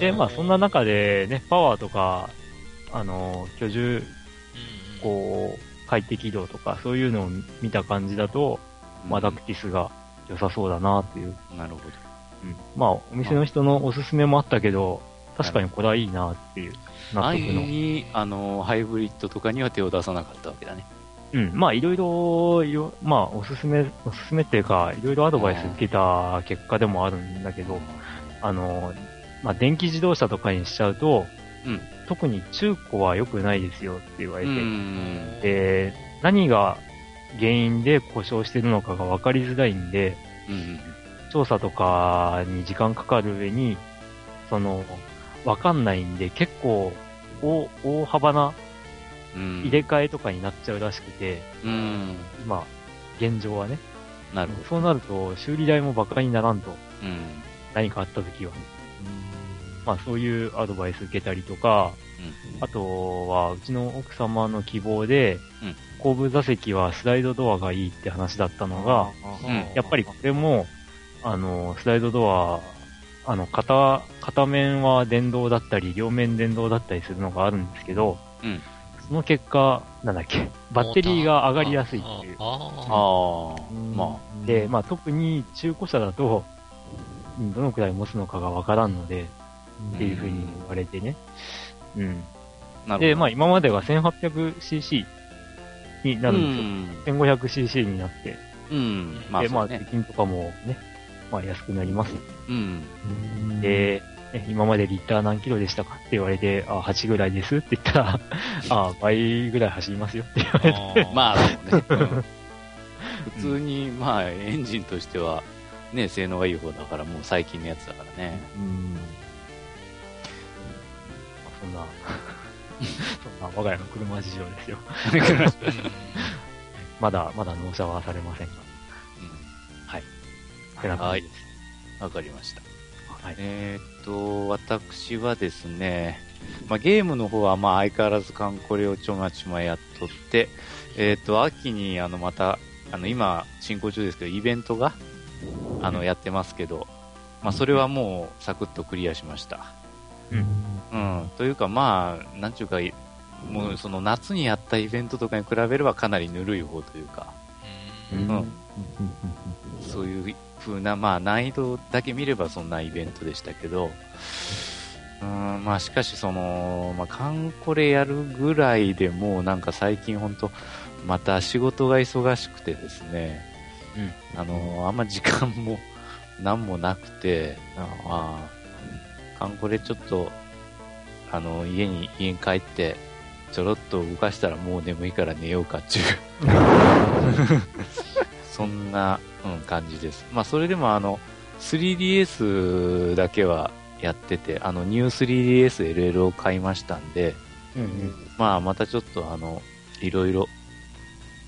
で、まあそんな中でね、パワーとか、あの、居住、こう、快適度とか、そういうのを見た感じだと、まあダクティスが良さそうだなっていう。
なるほど。
うんまあお店の人のおすすめもあったけど、確かにこれはいいなっていう納
安
得の。
易に、あの、ハイブリッドとかには手を出さなかったわけだね。
うん。まあいろいろ、いろまあおすすめ、おすすめっていうか、いろいろアドバイス受けた結果でもあるんだけど、あの、まあ電気自動車とかにしちゃうと、
うん
特に中古は良くないですよって言われ
う
て、
ん。
で、何が原因で故障してるのかが分かりづらいんで、
うん。
調査とかに時間かかる上に、その、分かんないんで、結構、大大幅な
うん。
入れ替えとかになっちゃうらしくて、
うん。
今、現状はね。
なるほど。
そうなると、修理代もバカにならんと、
うん。
何かあった時は。まあ、そういうアドバイス受けたりとか、あとは、うちの奥様の希望で、
うん。
後部座席はスライドドアがいいって話だったのが、
うん。
やっぱりこれも、あの、スライドドア、あの、片、片面は電動だったり、両面電動だったりするのがあるんですけど、
うん。
その結果、なんだっけ、バッテリーが上がりやすいっていう。
ああ
ああ、ま
で、まあ特に中古車だと、うんどのくらい持つのかがわからんので、っていうふうに言われてね。うん。
あ、なるほど。
で、まあ今までは 1800cc になるんですよ。1500cc になって。
うん。まあ、
で、まあ、税金とかもね、まあ安くなります。
うん。
で、ね今までリッター何キロでしたかって言われて、あ、8ぐらいですって言ったら、あ、倍ぐらい走りますよって言われて。
あ
まあ、そうね。うん 普通に、まあ、エンジンとしては、ね、性能がいい方だから、もう最近のやつだからね。
うん
そんな、そんな我が家の車事情ですよ。
ー
まだ、まだ納車はされませんが。
はい。
てな感じです。
わかりました。
はい。
えーっと、私はですね、まあ、ゲームの方はまあ相変わらずカンコレをちょまちまやっとって、えーっと、秋にあのまた、あの今進行中ですけど、イベントが、あのやってますけど、まあそれはもうサクッとクリアしました。うん。というかまあ、なんちゅうか、もうその夏にやったイベントとかに比べればかなりぬるい方というか、
うん。
うん。そういう風な、まあ難易度だけ見ればそんなイベントでしたけど、うん、まあしかしその、まあカンコレやるぐらいでもうなんか最近ほんと、また仕事が忙しくてですね、あの、あんま時間も何もなくて、まあ、カンコレちょっと、あの、家に、家に帰って、ちょろっと動かしたらもう眠いから寝ようかっていう そんな、うん、感じです。まあ、それでもあの、3DS だけはやってて、あの、ニュー 3DSLL を買いましたんで、
うんうん。
まあ、またちょっとあの、いろいろ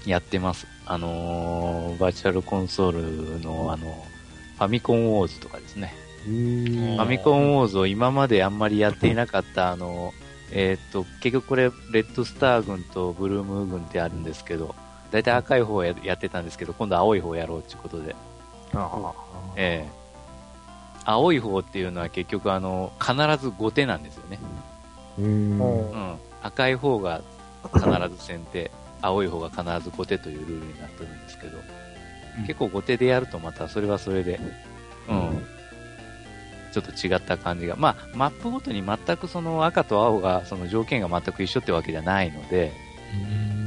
やってます。あのーバーチャルコンソールのあの、ファミコンウォーズとかですね。
フ
ファミコンウォーズを今まであんまりやっていなかった、あの、えーっと、結局これ、レッドスター軍とブルームー軍ってあるんですけど、大体赤い方をややってたんですけど、今度青い方をやろうっていうことで、
あ
ええ。青い方っていうのは結局あの、必ず後手なんですよね。
ーうん。
お
うん。赤い方が必ず先手、青い方が必ず後手というルールになってるんですけど、
うん。
結構後手でやるとまたそれはそれで、うん。ちょっと違った感じが。まあ、マップごとに全くその赤と青が、その条件が全く一緒ってわけじゃないので、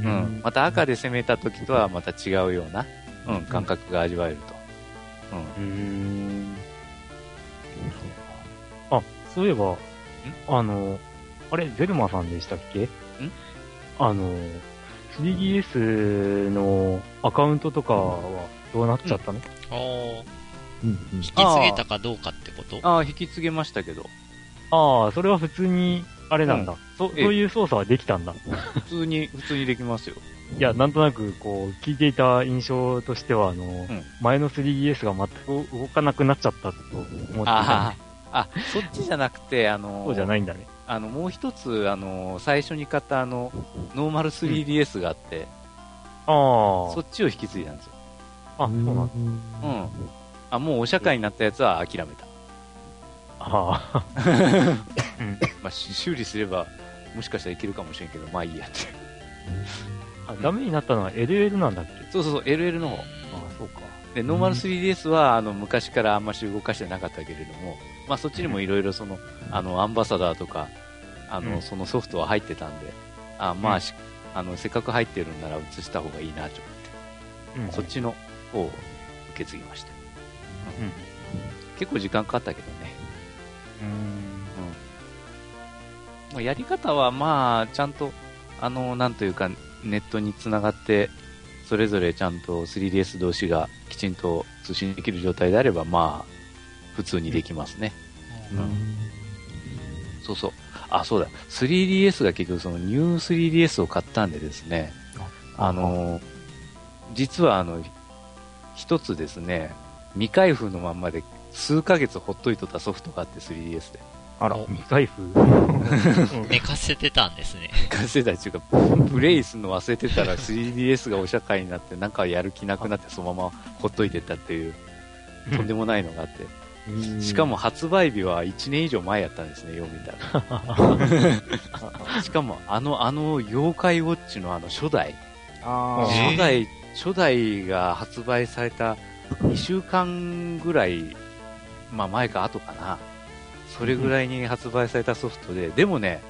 うん
うん。また赤で攻めた時とはまた違うような、うん、感覚が味わえると。うん。
うーん。あ、そういえば、あの、あれ、ゼルマさんでしたっけ？あの、3DS のアカウントとかはどうなっちゃったの、
うんうん
引き継げたかどうかってこと？
ああ、引き継げましたけど、
ああ、それは普通に、あれなんだ。そ
ええ
そういう操作はできたんだ。
普通に、普通にできますよ。
いや、なんとなく、こう、聞いていた印象としては、あの、
ん
前の 3DS が全く動かなくなっちゃったと思っていたん
あ
で
あ、あ、そっちじゃなくて、あの、
そうじゃないんだね。
あの、もう一つ、あの、最初に買ったあの、ノーマル 3DS があって、
あ
そっちを引き継いだんですよ。
あ、あ、そうなんだ。
うん。あ、もうお社会になったやつは諦めた。
ああ、
まあ、し修理すれば、もしかしたらいけるかもしれんけど、まあいいやって。
あダメになったのは LL なんだっけ？
そうそうそう、LL の方。
ああ、そうか。
で、ノーマル 3DS は、あの、昔からあんまし動かしてなかったけれども、まあそっちにもいろいろその、あの、アンバサダーとか、あの、
うん
そのソフトは入ってたんで、あまあ、しあの、せっかく入ってるんなら移した方がいいな、と思って。
うん。
そっちの方を受け継ぎました。
うん。
結構時間かかったけどね。
うーん。
まあやり方はまあ、ちゃんと、あの、なんというか、ネットにつながって、それぞれちゃんと 3DS 同士がきちんと通信できる状態であれば、まあ、普通にできますね。
うん
そうそう。あ、そうだ。3DS が結局そのニュー 3DS を買ったんでですね、あの、実はあの、一つですね、未開封のまんまで数ヶ月ほっといとったソフトがあって 3DS で。
あら、
お
未開封
寝かせてたんですね。
完成代っていうか、プレイするの忘れてたら 3DS がお社会になって、なんかやる気なくなってそのままほっといてったっていう、とんでもないのがあって。しかも発売日は1年以上前やったんですね、よう見たら。しかも、あの、あの、妖怪ウォッチのあの初代、初代、初代が発売された2週間ぐらい、まあ前か後かな。それぐらいに発売されたソフトで、でもね、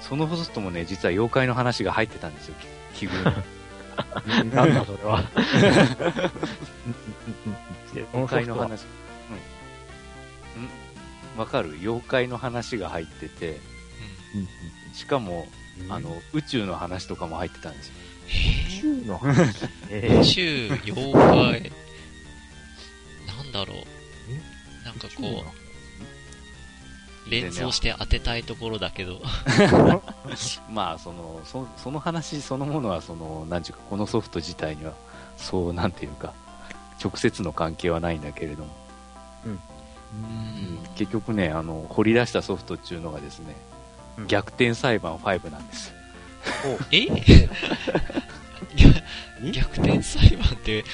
そのソフトもね、実は妖怪の話が入ってたんですよ、奇遇に。
なんだそれは。
妖怪の話。うん。んわかる？妖怪の話が入ってて、しかも、あの、宇宙の話とかも入ってたんですよ。
週の
え
宇宙、妖怪、だろう。なんかこう、連想して当てたいところだけど。
まあ、その、そその話そのものは、その、なんちゅうか、このソフト自体には、そう、なんていうか、直接の関係はないんだけれども、
うん。
結局ね、あの、掘り出したソフトっていうのがですね、
うん。
逆転裁判5なんです。
え？逆転裁判ってう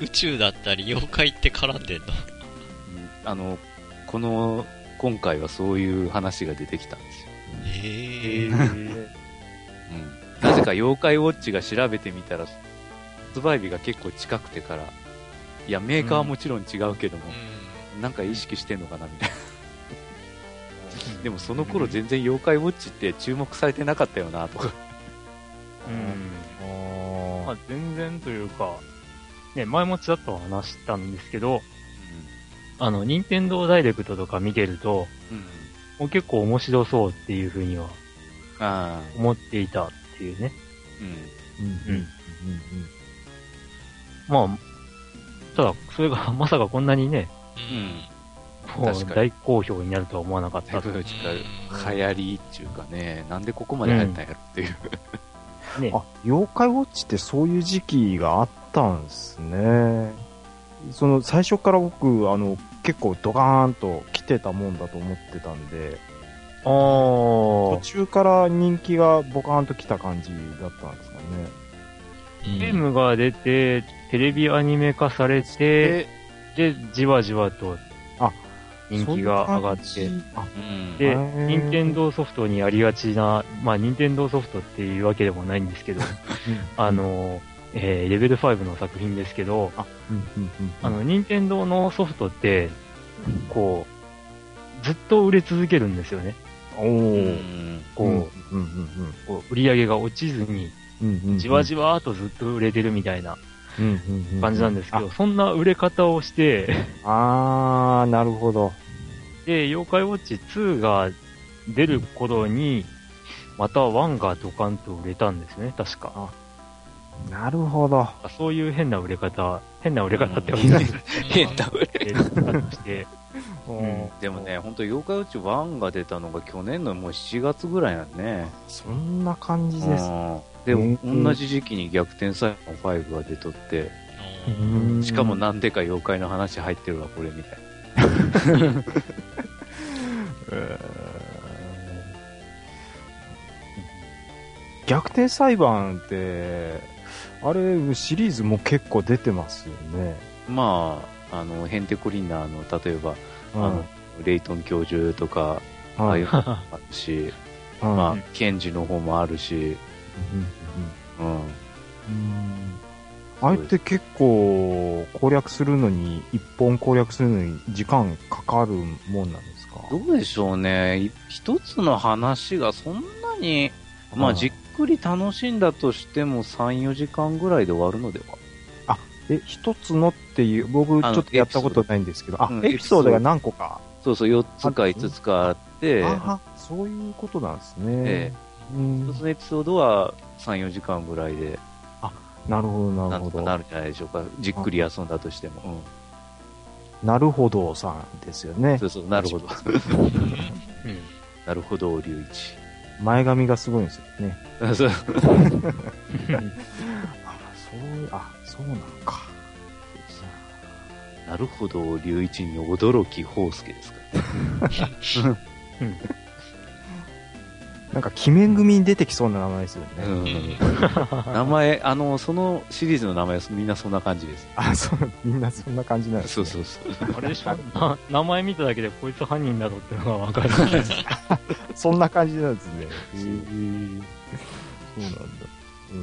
宇宙だったり妖怪って絡んでんの？
うんあの、この、今回はそういう話が出てきたんですよ。
へえ。
うん。なぜか妖怪ウォッチが調べてみたら、発売日が結構近くてから、いや、メーカーはもちろん違うけども、なんか意識してんのかなみたいな。でもその頃全然妖怪ウォッチって注目されてなかったよなとか。
うん。まあ、全然というか、ね、前もちらっと話したんですけど、あの、任天堂ダイレクトとか見てると、
うん。
もう結構面白そうっていうふうには
あ
思っていたっていうね。
ーうん。
うんうんうん
まあ、ただ、それが まさかこんなにね、
うん。
大好評になるとは思わなかった。
だいぶ流行りっていうかね、なんでここまで流行ったんやろっていう。
ね。
あ、妖怪ウォッチってそういう時期があったんですね。その、最初から僕、あの、結構ドカーンと来てたもんだと思ってたんで、
あ
途
ー
中から人気がボカーンと来た感じだったんですかね。
ゲームが出て、テレビアニメ化されて、
で、
で、じわじわと
あ
人気が上がって。で任天堂ソフトにありがちな、まあ、任天堂ソフトっていうわけでもないんですけど、あの、えーレベル5の作品ですけど、あの、任天堂のソフトって、こう、ずっと売れ続けるんですよね。
お
う
ー。
ん。
こう、
うんうん
こう売り上げが落ちずに、
うんうんうん。
じわじわーっとずっと売れてるみたいな
うんうんうん
感じなんですけど、そんな売れ方をして、
ああー、なるほど。
で、妖怪ウォッチ2が出る頃に、また1がドカンと売れたんですね、確か。
なるほど。
そういう変な売れ方、変な売れ方ってわけ
うん
ないです
変な売れ
けど、として、
うん
でもね、本当妖怪ウォッチ1が出たのが去年のもう7月ぐらいなんね。
そんな感じです。
うんで、
うん
同じ時期に逆転裁判5が出とって、
うん
しかもなんでか妖怪の話入ってるわ、これみたいな。
逆転裁判って、あれ、シリーズも結構出てますよね。
まあ、あの、ヘンテコリンナーの、例えば、あの、レイトン教授とか、ああいうのもあるし、
うん。
まあ、ケンジの方もあるし、うん。
うん。あれって結構攻略するのに、一本攻略するのに時間かかるもんなんですか
どうでしょうね。い一つの話がそんなに、まあ、
はい
じっくり楽しんだとしても3、4時間ぐらいで終わるのでは？
え、一つのっていう、僕ちょっとやったことないんですけど、あ、
うん
エピソードが何個か。
そうそう、4つか5つかあって、
あは、そういうことなんですね。
え
うん
一つのエピソードは3、4時間ぐらいで、
なるほど、なるほど。
なんとかなるんじゃないでしょうか。じっくり遊んだとしても。うん。
なるほどさんですよね
そ。うそう、なるほど。
うん
なるほど、龍一。
前髪がすごいんですよね。
そう
あ、そうあ、そうなんか。
なるほど、龍一に驚き、宝介ですか。
なんか、鬼面組に出てきそうな名前ですよね。
うん。名前、あの、そのシリーズの名前はみんなそんな感じです。
あ、そう、みんなそんな感じなんです、
そう
ね。
そうそう。
あれでしょ？な名前見ただけでこいつ犯人だろうってのがわかる。
そんな感じなんですね。そうなんだ。うん。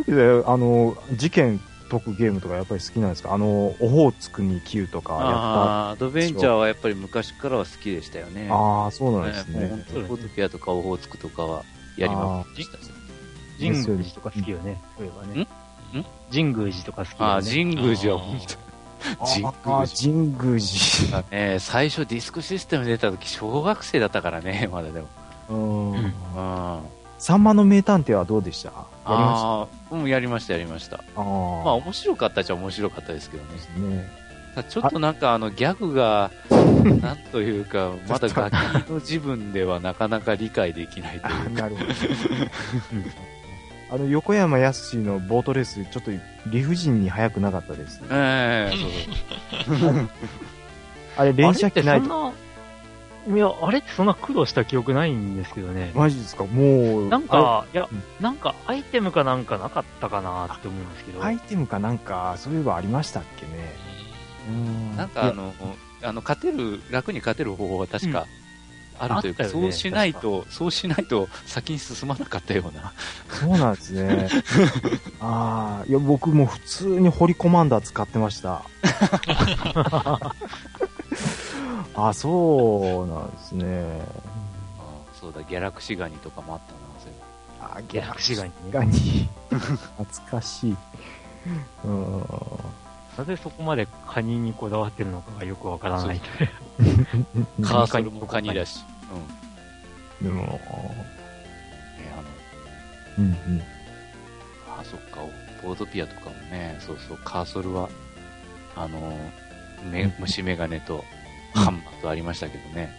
よくで、あの、事件解くゲームとかやっぱり好きなんですか？あの、オホーツクに9とかやっ
ああ、アドベンチャーはやっぱり昔からは好きでしたよね。
た。ああ、そうなんですね。
本当にフォトピアとかオホーツクとかはやりまくした。
神宮寺とか好きよね。そういえばね。神宮寺とか好きよね。
ああ、神宮寺は本神宮寺
ああ、神宮寺。
当ね、最初ディスクシステム出た時小学生だったからね、まだでも。
うん。
うん
あ
さんまの名探偵はどうでした？やりました
あー、うん、やりました、やりました。
ああ。
まあ、面白かったっちゃ面白かったですけどね。
ですね。
ちょっとなんかあのギャグが、なんというか、まだガキの自分ではなかなか理解できないと
あ
いうか。
なるほど。あの、横山やすしのボートレース、ちょっと理不尽に速くなかったです。
ええそうそう。
あれ、連射機ないと。
いや、あれってそんな苦労した記憶ないんですけどね。
マジですか？もう。
なんか、いや
うん、
なんかアイテムかなんかなかったかなって思うんですけど。
アイテムかなんか、そういえばありましたっけね。うん
なんかあの、あの、勝てる、楽に勝てる方法は確か、あるというか、
あったよね
そうしないと、そうしないと先に進まなかったような。
そうなんですね。ああ、いや、僕も普通にホリコマンダー使ってました。あそうなんですね。
あそうだ、ギャラクシガニとかもあったな、そういう
あ
ギャラクシガニね。
ガニ。懐かしい。うん。
なぜそこまでカニにこだわってるのかがよくわからない。
カーソルもカニだし。
でも、
ねあの、
うんうん。
あ、そっか、ボードピアとかもね、そうそう、カーソルは、あの、め虫眼鏡とハンマーとありましたけどね。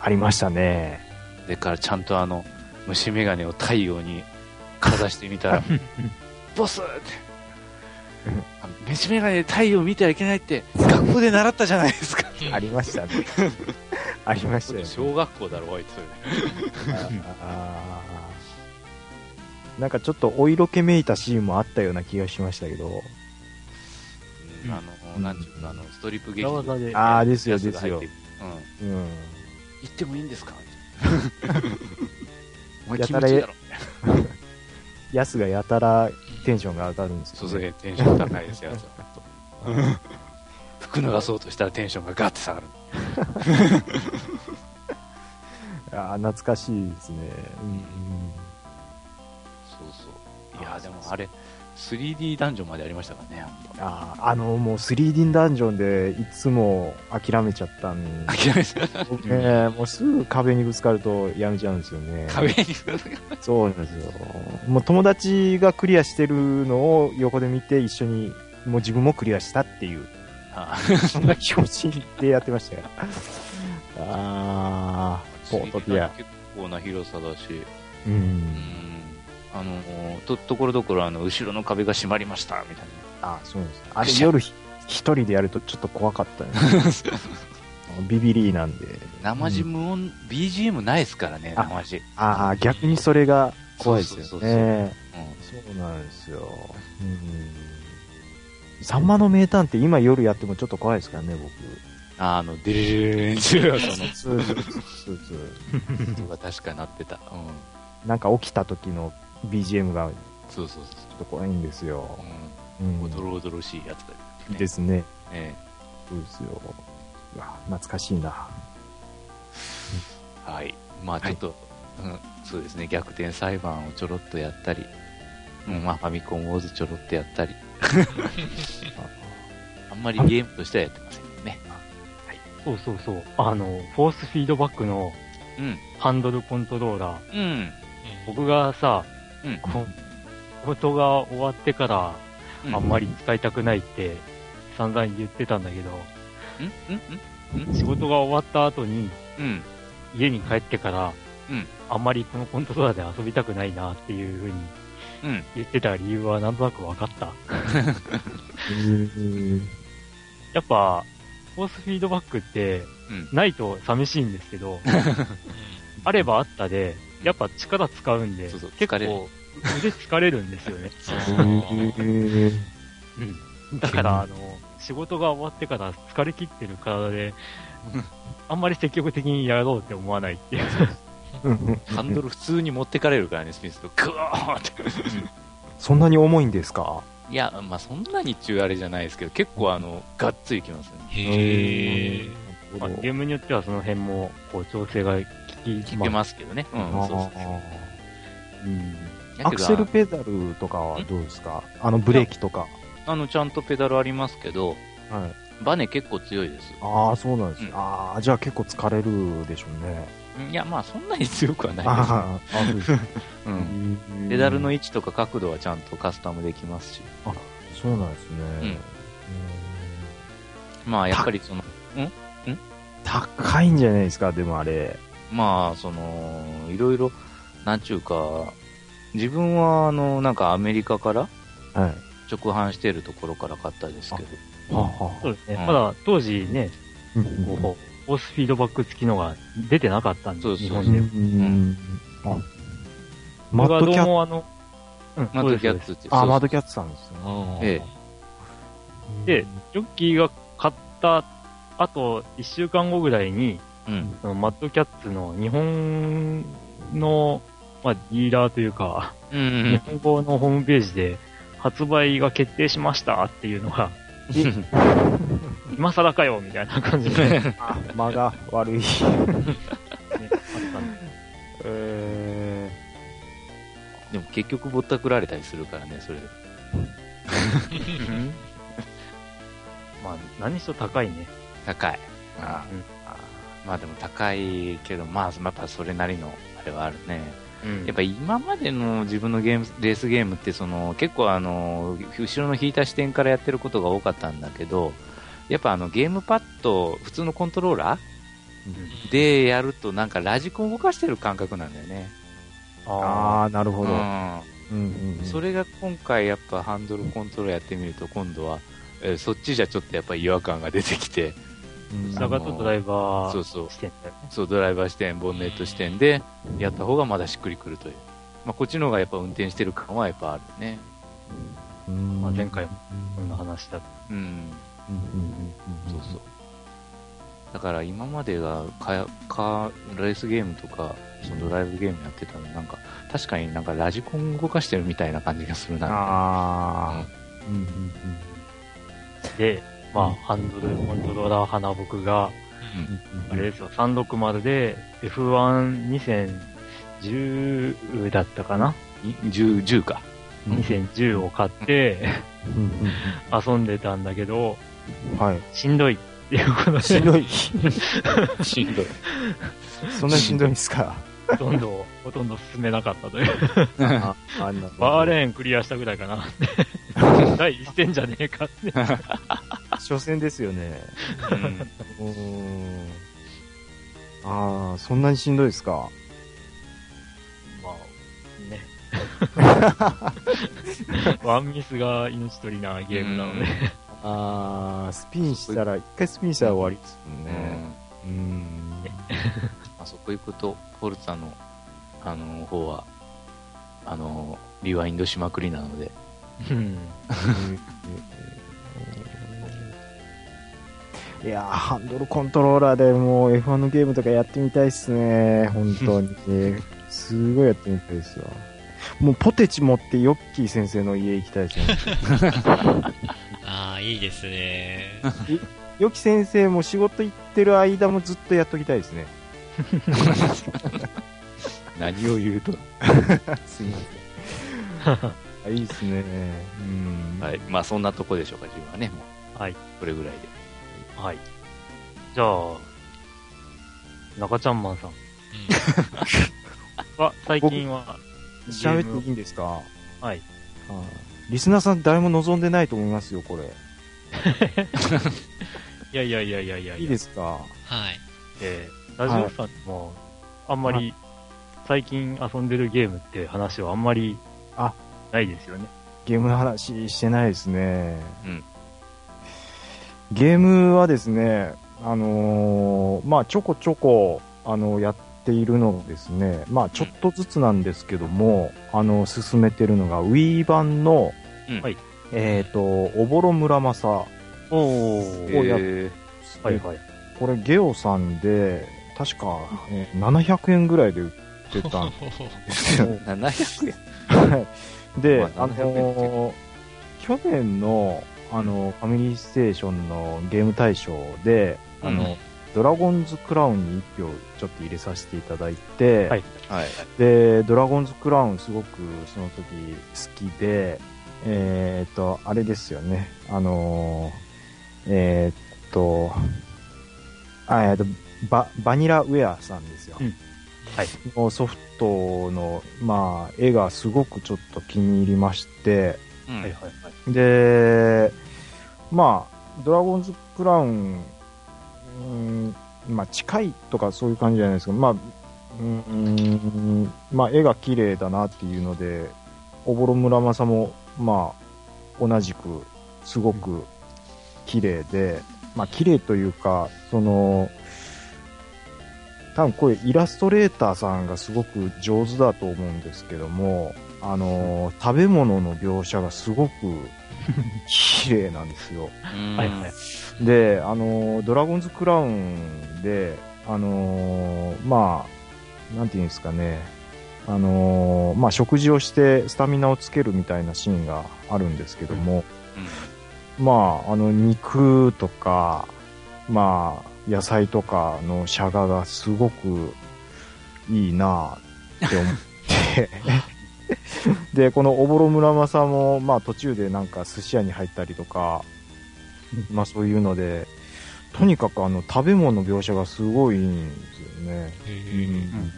ありましたね。
でからちゃんとあの、虫眼鏡を太陽にかざしてみたら、ボスって、虫眼鏡で太陽見てはいけないって、学校で習ったじゃないですか。
ありましたね。ありましたよね。
小学校だろ、おい、それ。
あーなんかちょっとお色気めいたシーンもあったような気がしましたけど。
うんあの、なんていうか、あの、ストリップ劇
裏技で。
ああ、ですよ、ですよ
うん。
うん。
行ってもいいんですか？お前
やたら
気持ちいいだろ。
ヤス がやたらテンションが上がるんですよ、
そうそう、テンション高いですよ、やつは。服脱がそうとしたらテンションがガッて下がる。
ああ、懐かしいですね。
そうそう。いや、でもあれ、3D ダンジョンまでありましたからね、
ああ、あの、もう 3D ダンジョンでいつも諦めちゃったんで、
諦めた。
僕ね、もうすぐ壁にぶつかるとやめちゃうんですよね。
壁に。
そうなんですよ。もう友達がクリアしてるのを横で見て一緒に、もう自分もクリアしたっていう、
あ
そんな気持ちでやってましたよ。ああ、ポートピア。
結構な広さだし、
う。
うんん。あの、と、ところどころ、あの、後ろの壁が閉まりました、みたい
あそうです。あれ夜ひ一人でやるとちょっと怖かったね。ビビリーなんで。
な。生地無音、BGM ないですからね、
あ
生地。
ああ、逆にそれが怖いですよね。
うん。
そうなんですよ。うん。サンマの名探偵今夜やってもちょっと怖いですからね、僕。
あの、デレレレレンチューその、
そうそうそうそう。
音が確か鳴ってた。うん。
なんか起きた時の BGM が
そうそう
ちょっと怖いんですよ。
そう。
うん
うん。おどろおどろしいやつだよね。
ですね。
ね
そうですよ。うわ、懐かしいな。
はい。まあちょっと、うん、そうですね、逆転裁判をちょろっとやったり、うん、まあファミコンウォーズちょろっとやったり、あんまりゲームとしてはやってませんね。
そうそうそう。あの、フォースフィードバックの
うん。
ハンドルコントローラー。
うん。
僕がさ、
うん。
こ仕事が終わってから、あんまり使いたくないって散々言ってたんだけど、
うんうん
仕事が終わった後に
うんうん
家に帰ってから、
うん
あんまりこのコントローラーで遊びたくないなっていう風に
うん。
言ってた理由はなんとなく分かった。
うん。
やっぱ、フォースフィードバックって
うん、
ないと寂しいんですけど、あればあったで、やっぱ力使うんで、
そうそう
結構腕疲れるんですよね。
そうそう。
うん。だから、あの、仕事が終わってから疲れ切ってる体で、あんまり積極的にやろうって思わないっていう。
ハンドル普通に持ってかれるからね、スピンスと。グワーって。
そんなに重いんですか？
いや、まあそんなに中あれじゃないですけど、結構あの、がっつりきますね。
へえ。
まあ、ゲームによってはその辺も、こう、調整が
聞けますけどね。うん、そうそうそう。
うん。
アクセルペダルとかはどうですか？あのブレーキとか。
あの、ちゃんとペダルありますけど、
はい。
バネ結構強いです。
ああ、そうなんですね
うん
ああ、じゃあ結構疲れるでしょうね。
いや、まあそんなに強くはないです。
う
ん。
ね
ペダルの位置とか角度はちゃんとカスタムできますし。
そうなんですね。
うんまあやっぱりその、
高いんじゃないですか、でもあれ。
まあその、いろいろ、なんちゅうか、自分はあの、なんかアメリカから
はい。
直販してるところから買ったんですけど、
はあは
そうですね。
うん
まだ当時ね、
あ。
こう、フォースフィードバック付きのが出てなかったんで、
そうそう
日本
うん
で。
うんあマ
僕はどう
ッドキャッ
もあの、うん、
マッドキャッツって。
ツ、あ、マッド
ャ
キャッツさんですね。
え
で、ジョッキーが買った後、1週間後ぐらいに、
うん。
そのマッドキャッツの日本の、まあ、ディーラーというか、
うん。
日本語のホームページで発売が決定しましたっていうのが、今更かよみたいな感じで、ね、
あ、間が悪い。
あったんで
え
でも結局ぼったくられたりするからね、それで。
まあ、何しろ高いね。
高い。あ
うん
まあでも高いけど、まあやっぱそれなりのあれはあるね。
うん
やっぱ今までの自分のゲーム、レースゲームってその結構あの、後ろの引いた視点からやってることが多かったんだけど、やっぱあのゲームパッド、普通のコントローラーでやるとなんかラジコン動かしてる感覚なんだよね。
あ
あー、なるほど。
うん
うんうんうん
それが今回やっぱハンドルコントローラーやってみると今度は、えーそっちじゃちょっとやっぱ違和感が出てきて、
うん
あ。下がとドライバー
そうそう、
視点だよね。
そう、ドライバー視点、ボンネット視点でやった方がまだしっくりくるという。まあ、こっちの方がやっぱ運転してる感はやっぱあるね。
うん
まあ前回もこんな話だと。
うん。
うんうんうん
そうそう。だから今までがかかレースゲームとか、そのドライブゲームやってたのなんか、確かになんかラジコン動かしてるみたいな感じがするな。
あー。うんうん
で、まあ、ハンドルコントローラー派な僕が、あれですよ、360で F12010 だったかな？い
10、10か。
2010を買って遊んでたんだけど、
うんはい。
しんどい っていうことで、
しんどい。
しんどい。
そんなにしんどいんですか？
ほとんど、ほとんど進めなかったという。
ああ
バーレーンクリアしたぐらいかな。第一戦じゃねえかって。
初戦ですよね。
うん
うーん。ああ、そんなにしんどいですか？
まあ、ね。ワンミスが命取りなゲームなので。
ああ、スピンしたら、一回スピンしたら終わりですもん
うん
ね。うーん。
あそこ行くと、フォルツァの、あの、方は、あの、リワインドしまくりなので、
うん
いやー、ハンドルコントローラーでもう F1 のゲームとかやってみたいっすね。本当に。すごいやってみたいですわ。もうポテチ持ってヨッキー先生の家行きたいですね。
ああ、いいですね。
ヨッキー先生も仕事行ってる間もずっとやっときたいですね。
何を言うと。
すいません。あいいですね。うん。
はい。まあ、そんなとこでしょうか、自分はね。もう
はい。
これぐらいで。
はい。じゃあ、中ちゃんマンさん
うん
は、最近は、
喋って
ゲーム
いいんですか？
はい。
リスナーさん誰も望んでないと思いますよ、これ。
いやいやいやいやいや
いいですか？
はい。
えーラジオさんも、あんまり、最近遊んでるゲームって話はあんまり、
あ
ないですよね。
ゲームの話してないですね。
うん
ゲームはですね、あのーまあちょこちょこ、あの、やっているのですね、まあちょっとずつなんですけども、あの、進めてるのが Wii 版の、
うん
はい
えっ、と、おぼろ村正。
おー。
おや
え
はいはい。
これゲオさんで、確か、えー700円ぐらいで売ってたんですよ。
ー、700円。
はいで、
まあ
あのー去年の、あのファミリーステーションのゲーム大賞で、あの、
うん
ドラゴンズクラウンに1票ちょっと入れさせていただいて、
はい
はい。
で、ドラゴンズクラウンすごくその時好きで、えーっと、あれですよね、あのーえーっと、あ、えーっと、バ、バニラウェアさんですよ。
うんはい。
のソフトの、まあ、絵がすごくちょっと気に入りまして、
うん。
はいはいはい。
で、まあ、ドラゴンズクラウン、うん、まあ、近いとかそういう感じじゃないですけど、まあ、うん、まあ、絵が綺麗だなっていうので、おぼろ村正も、まあ、同じく、すごく綺麗で、まあ、綺麗というか、その、多分これイラストレーターさんがすごく上手だと思うんですけども、あの食べ物の描写がすごく 綺麗なんですよ。
うん
はいはい。
で、あのドラゴンズクラウンで、あのまあ、なんていうんですかね、あのまあ、食事をしてスタミナをつけるみたいなシーンがあるんですけども、まあ、あの、肉とか、まあ、野菜とかのシャガがすごくいいなって思って、で、このおぼろ村正も、まあ途中でなんか寿司屋に入ったりとか、まあそういうので、とにかくあの、食べ物の描写がすごいんですよね。
へ
うん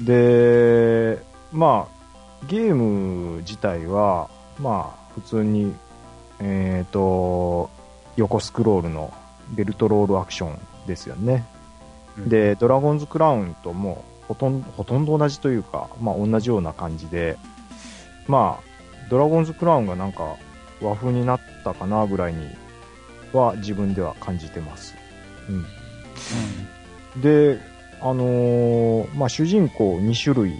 で、まあ、ゲーム自体は、まあ、普通に、えっ、と、横スクロールのベルトロールアクションですよね。
うん
で、ドラゴンズクラウンともほとんど、ほとんど同じというか、まあ同じような感じで、まあ、ドラゴンズクラウンがなんか和風になったかなぐらいには自分では感じてます。うん。で、あのーまあ主人公2種類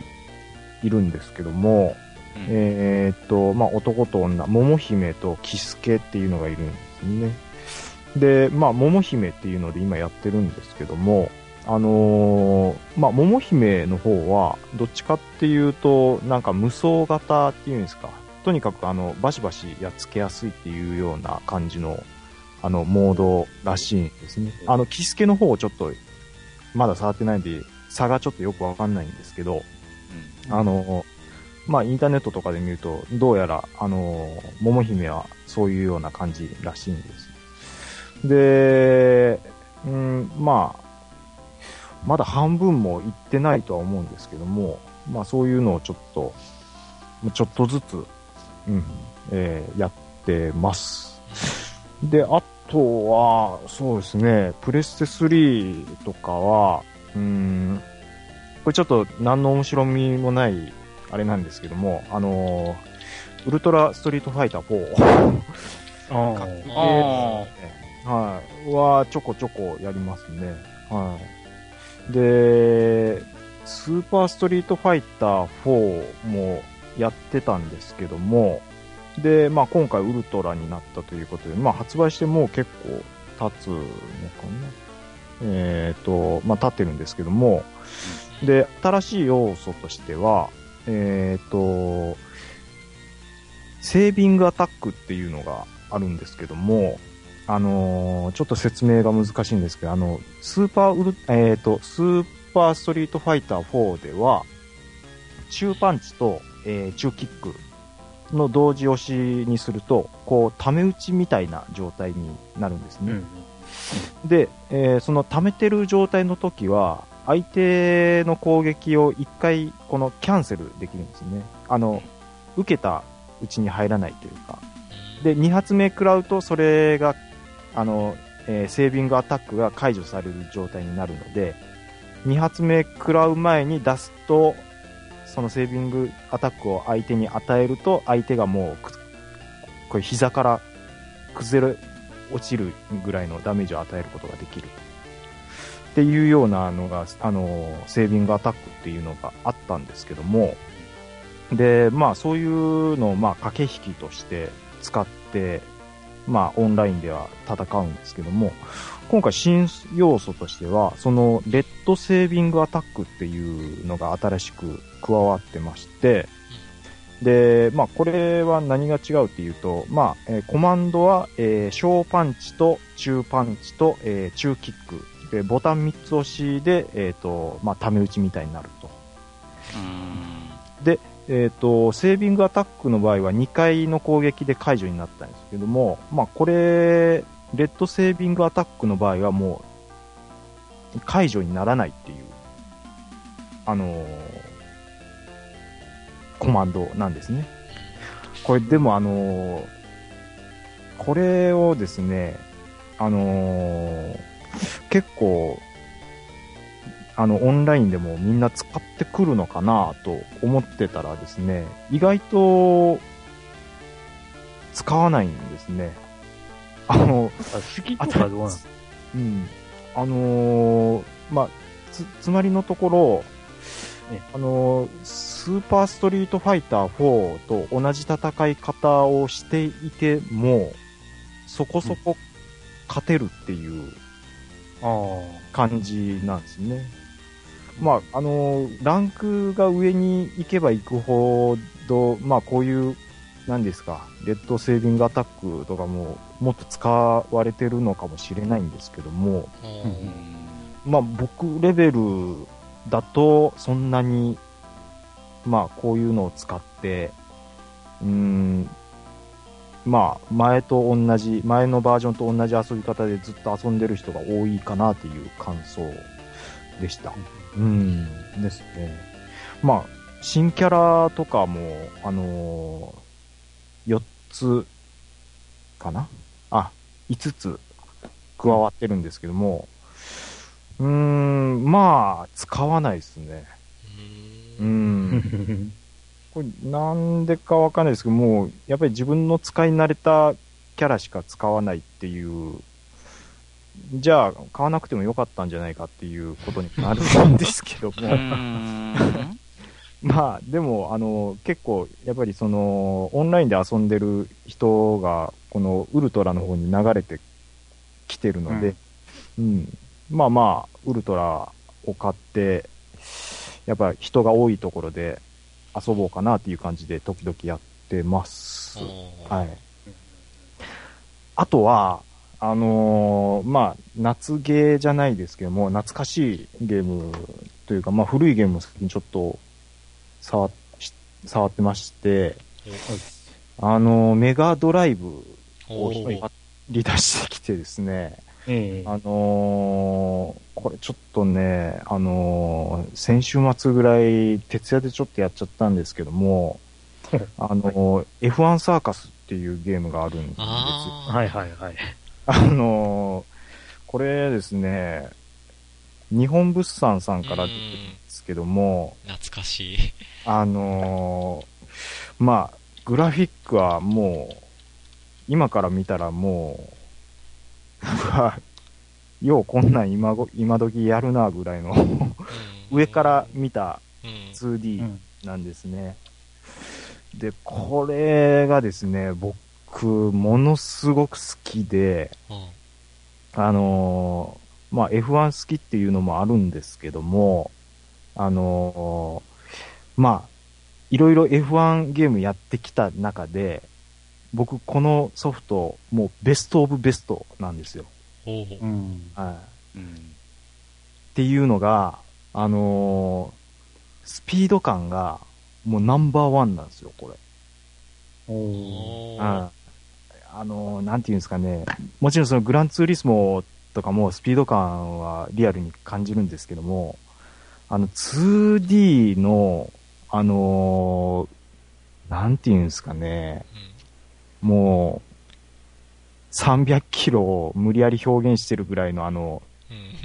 いるんですけども、
うん
えーっと、まあ、男と女、桃姫とキスケっていうのがいるんですね。で、まあ、桃姫っていうので今やってるんですけども、あのーまあ、桃姫の方は、どっちかっていうと、なんか無双型っていうんですか。とにかく、あの、バシバシやっつけやすいっていうような感じの、あの、モードらしいんですね。あの、キスケの方をちょっと、まだ触ってないんで、差がちょっとよくわかんないんですけど、あの、まあ、インターネットとかで見ると、どうやら、あの、桃姫はそういうような感じらしいんです。で、うん、まあ、まだ半分もいってないとは思うんですけども、まあ、そういうのをちょっと、ちょっとずつ、うん、えーやってます。で、あとは、そうですね、プレステ3とかは、うん、これちょっと何の面白みもない、あれなんですけども、あのーウルトラストリートファイター4
ああ。
はい、はちょこちょこやりますね。はい。で、スーパーストリートファイター4もやってたんですけども、で、まあ今回ウルトラになったということで、まあ発売してもう結構経つのかな。えっ、と、まあ経ってるんですけども、で、新しい要素としては、えっ、と、セービングアタックっていうのがあるんですけども、あのーちょっと説明が難しいんですけど、あの、スーパーウル、えっ、と、スーパーストリートファイター4では、中パンチと、えー中キックの同時押しにすると、こう、ため打ちみたいな状態になるんですね。
うん。
で、えーその溜めてる状態の時は、相手の攻撃を一回、このキャンセルできるんですね。あの、受けたうちに入らないというか。で、2発目食らうと、それが、あの、えーセービングアタックが解除される状態になるので、2発目食らう前に出すと、そのセービングアタックを相手に与えると、相手がもう、これ膝から崩れ落ちるぐらいのダメージを与えることができる。っていうようなのが、あの、セービングアタックっていうのがあったんですけども、で、まあそういうのを、まあ駆け引きとして使って、まあオンラインでは戦うんですけども、今回新要素としては、そのレッドセービングアタックっていうのが新しく加わってまして、で、まあこれは何が違うっていうと、まあ、えーコマンドは、えー小パンチと中パンチと、えー中キック。で、ボタン3つ押しで、えっ、と、まあ、ため打ちみたいになると。えっ、と、セービングアタックの場合は2回の攻撃で解除になったんですけども、まあ、これ、レッドセービングアタックの場合はもう、解除にならないっていう、あのーコマンドなんですね。これ、でもあのーこれをですね、あのー結構、あの、オンラインでもみんな使ってくるのかなと思ってたらですね、意外と、使わないんですね。あの、
あ好きとかどうなん
うん。あのーまあ、つ、つまりのところ、
ね
あのースーパーストリートファイター4と同じ戦い方をしていても、そこそこ勝てるっていう
あ
感じなんですね。まあ、あのーランクが上に行けば行くほど、まあ、こういう、なんですか、レッドセービングアタックとかも、もっと使われてるのかもしれないんですけども、
うん
まあ、僕レベルだと、そんなに、まあ、こういうのを使って、うーん、まあ、前と同じ、前のバージョンと同じ遊び方でずっと遊んでる人が多いかなっていう感想でした。うん、ですね。まあ、新キャラとかも、あのー、4つかな？あ、5つ加わってるんですけども、うーん、まあ、使わないですね。
う
ん。これなんでかわかんないですけど、もう、やっぱり自分の使い慣れたキャラしか使わないっていう、じゃあ、買わなくてもよかったんじゃないかっていうことになるんですけど
う
も、
ん。
まあ、でも、あの、結構、やっぱりその、オンラインで遊んでる人が、このウルトラの方に流れてきてるので、うん、まあまあ、ウルトラを買って、やっぱ人が多いところで遊ぼうかなっていう感じで時々やってます。はい。あとは、あのーまあ、夏ゲーじゃないですけども、懐かしいゲームというか、まあ、古いゲームも最近ちょっと触っし触ってまして、あのーメガドライブを引っ張り出してきてですね、
ええ
あのーこれちょっとね、あのー先週末ぐらい、徹夜でちょっとやっちゃったんですけども、あのー F1 サーカスっていうゲームがあるんですよ。
あ
はいはいはい。
あのーこれですね、日本物産さんから出てるんですけども、
懐かしい。
あのーまあ、グラフィックはもう、今から見たらもう、ようこんなん今ご、今時やるなぐらいの、
うん
上から見た
うん。
2D
うん
なんですね。で、これがですね、僕、ものすごく好きで、
うん
あのーまあ、F1 好きっていうのもあるんですけども、あのーまあ、いろいろ F1 ゲームやってきた中で、僕、このソフト、もうベストオブベストなんですよ。はい。
うん。
っていうのが、あのースピード感が、もうナンバーワンなんですよ、これ。
おー
おー
ああの、なんていうんですかね、もちろんそのグランツーリスモとかもスピード感はリアルに感じるんですけども、あの 2D の、あのなんていうんですかね、もう、300キロを無理やり表現してるぐらいのあの。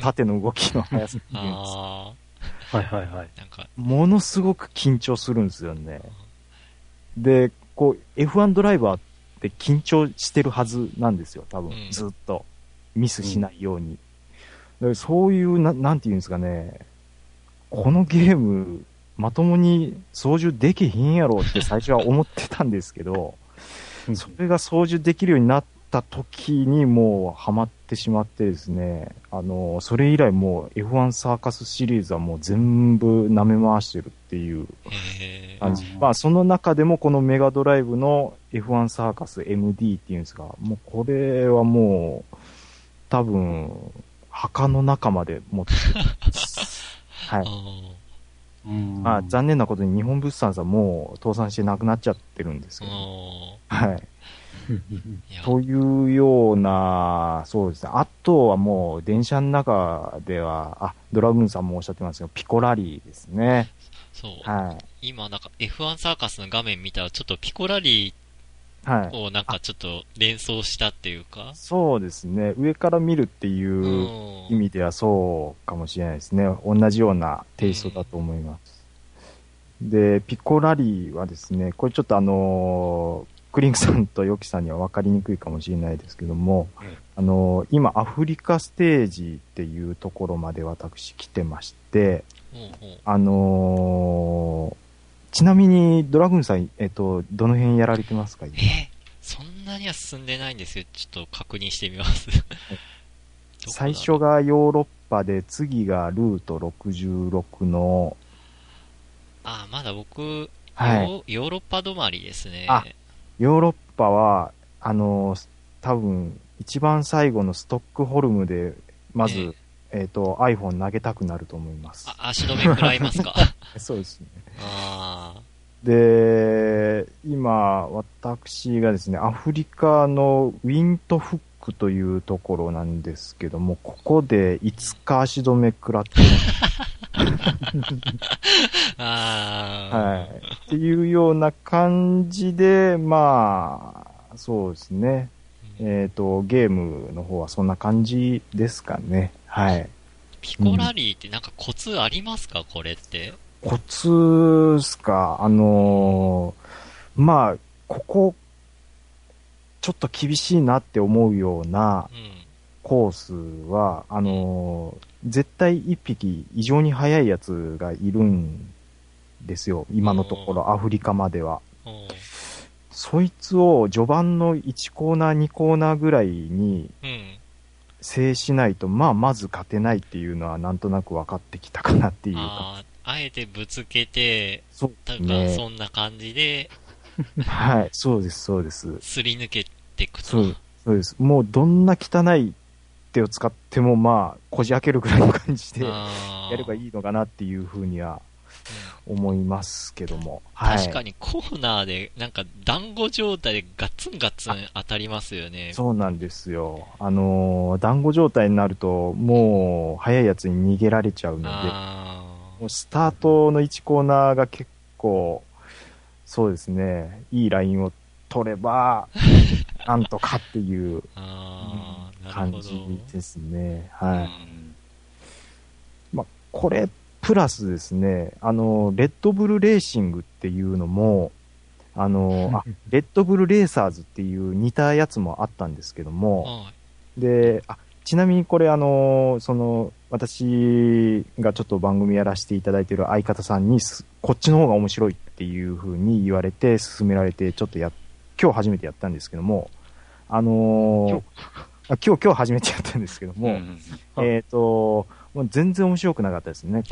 縦の動きの速さっていうんです
あ
はいはいはい。
あ、なんか、
ものすごく緊張するんですよね。で、こう、F1 ドライバーって緊張してるはずなんですよ、多分、
うん。
ずっと。ミスしないように。でそういうな、なんていうんですかね、このゲーム、まともに操縦できへんやろって最初は思ってたんですけど、それが操縦できるようになった時にもうハマってしまってですね、あの、それ以来もう F1 サーカスシリーズはもう全部舐め回してるっていう感じ。
うん
まあその中でもこのメガドライブの F1 サーカス MD っていうんですが、もうこれはもう多分墓の中まで持ってる。はい。まあ残念なことに日本物産さんもう倒産してなくなっちゃってるんです
ー
けど、
お
はい。というような、そうですね。あとはもう、電車の中では、あ、ドラグーンさんもおっしゃってますけど、ピコラリーですね。
そう。
はい。
今なんか F1 サーカスの画面見たらちょっとピコラリ
はい。
ーをなんかちょっと連想したっていうか。
そうですね。上から見るって
う。
いうん意味ではそうかもしれないですね。同じようなテイストだと思います。で、ピコラリーはですね、これちょっとあのークリンクさんとヨキさんには分かりにくいかもしれないですけども、
うん
あのー今アフリカステージっていうところまで私来てまして、あのーちなみにドラグーンさん、えっと、どの辺やられてますか今？
えそんなには進んでないんですよ。ちょっと確認してみます。
最初がヨーロッパで、次がルート66の、
あ、まだ僕、
はい
ヨーヨーロッパ止まりですね。
あヨーロッパは、あのー多分、一番最後のストックホルムで、まず、えっ、と、iPhone 投げたくなると思います。
あ足止め食らいますか？
そうですね。
あ
で、今、私がですね、アフリカのウィントフックというところなんですけども、ここで5日足止め食らって。はい。っていうような感じで、まあ、そうですね。えっ、と、ゲームの方はそんな感じですかね。はい。
ピコラリーってなんかコツありますか？これって。
コツっすか、あのーまあ、ここ、ちょっと厳しいなって思うような
うん。
コースは、あのー絶対一匹異常に速いやつがいるんですよ。今のところ、アフリカまでは。そいつを序盤の1コーナー、2コーナーぐらいに
うん。
制しないと、まあ、まず勝てないっていうのはなんとなく分かってきたかなっていうか。
あえてぶつけて、
そう
なんか
ね。
そんな感じで、
はい、そうです、そうです。
すり抜けていくと。
そうそうです。もうどんな汚い手を使っても、まあ、こじ開けるぐらいの感じでやればいいのかなっていうふうには
うん
思いますけども。はい。
確かにコーナーで、なんか団子状態でガッツンガッツン当たりますよね。
そうなんですよ。あのー団子状態になると、もう、速いやつに逃げられちゃうので、
あ
もうスタートの1コーナーが結構、そうですね、いいラインを取れば、なんとかっていう感。じですね。はい。まあ、これ、プラスですね、あの、レッドブルレーシングっていうのも、あの、あ、レッドブルレーサーズっていう似たやつもあったんですけども、
はい
で、あ、ちなみにこれあの、その、私がちょっと番組やらせていただいている相方さんにす、こっちの方が面白いっていう風に言われて、勧められて、ちょっとや、今日初めてやったんですけども、あのーあ今日、今日初めてやったんですけども、
うん
えっ、と、もう全然面白くなかったですね。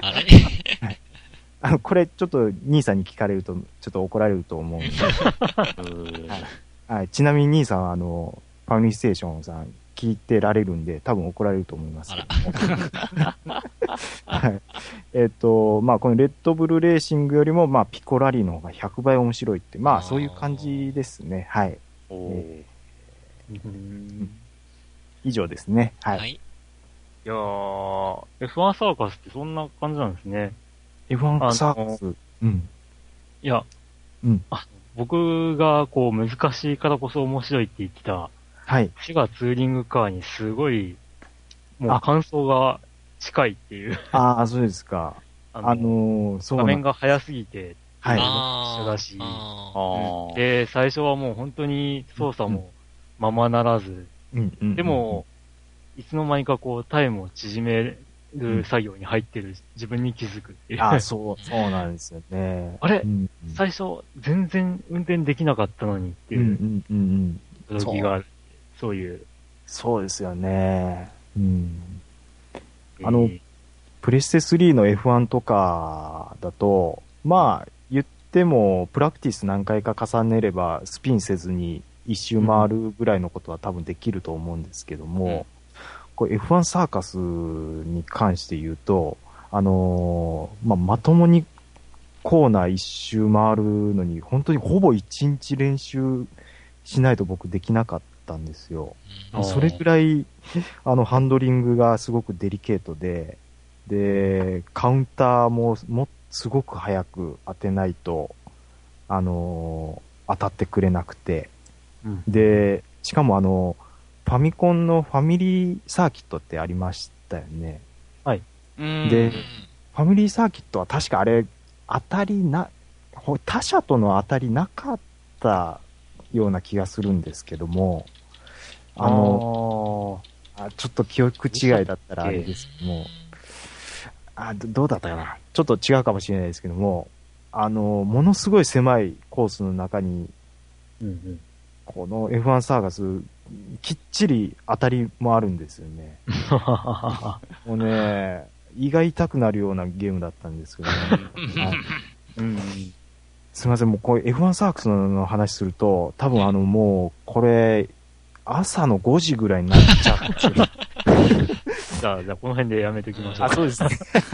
あれ？
あの、これちょっと兄さんに聞かれると、ちょっと怒られると思うんで、
う ん
はい、ちなみに兄さんはあの、ファミリーステーションさん聞いてられるんで、多分怒られると思いますけども。はい。えっ、と、まあ、このレッドブルレーシングよりも、まあ、ピコラリーの方が100倍面白いって、まあ、そういう感じですね。はい。
おー
うん
以上ですね。はい。
はい。
いやー、F1 サーカスってそんな感じなんですね。
F1 サーカス？うん。
いや、
うん
あ僕がこう難しいからこそ面白いって言ってた、
はい。
シガツーリングカーにすごい、もう
あ
感想が近いっていう、
ああ、そうですか。
あ
あのーそう
画面が速すぎて、
はい。
一緒だしで、最初はもう本当に操作もままならず、
うんうん。
でも、いつの間にかこうタイムを縮める作業に入ってる自分に気づくっていう。
ああ、そう、そうなんですよね。
あれ？
うん
最初全然運転できなかったのにって
うんう
いうん
うんうん。
驚きがある。そういう。
そうですよね。うん。あの
えー
プレステ3の F1 とかだと、まあ、言っても、プラクティス何回か重ねれば、スピンせずに一周回るぐらいのことは多分できると思うんですけども、これ F1 サーカスに関して言うと、あのーまあ、まともにコーナー一周回るのに、本当にほぼ一日練習しないと僕できなかったんですよ。それぐらい、あの、ハンドリングがすごくデリケートで、で、カウンターも、も、すごく早く当てないと、あのー当たってくれなくて、
うん。
で、しかもあの、ファミコンのファミリーサーキットってありましたよね。
うん。
でファミリーサーキットは確かあれ、当たりな、ほ他社との当たりなかったような気がするんですけども、あの、あちょっと記憶違いだったらあれですけども、あどどうだったかな？ちょっと違うかもしれないですけども、あの、ものすごい狭いコースの中に、
うんうん。
この F1 サーガス、きっちり当たりもあるんですよね。もうね、胃が痛くなるようなゲームだったんですけどね。はい
うん
すみません、もうこれ F1 サークスの話すると、多分あのもう、これ、朝の5時ぐらいになっちゃってる。
じゃあ、じゃあこの辺でやめときましょう。
あ、そうですね。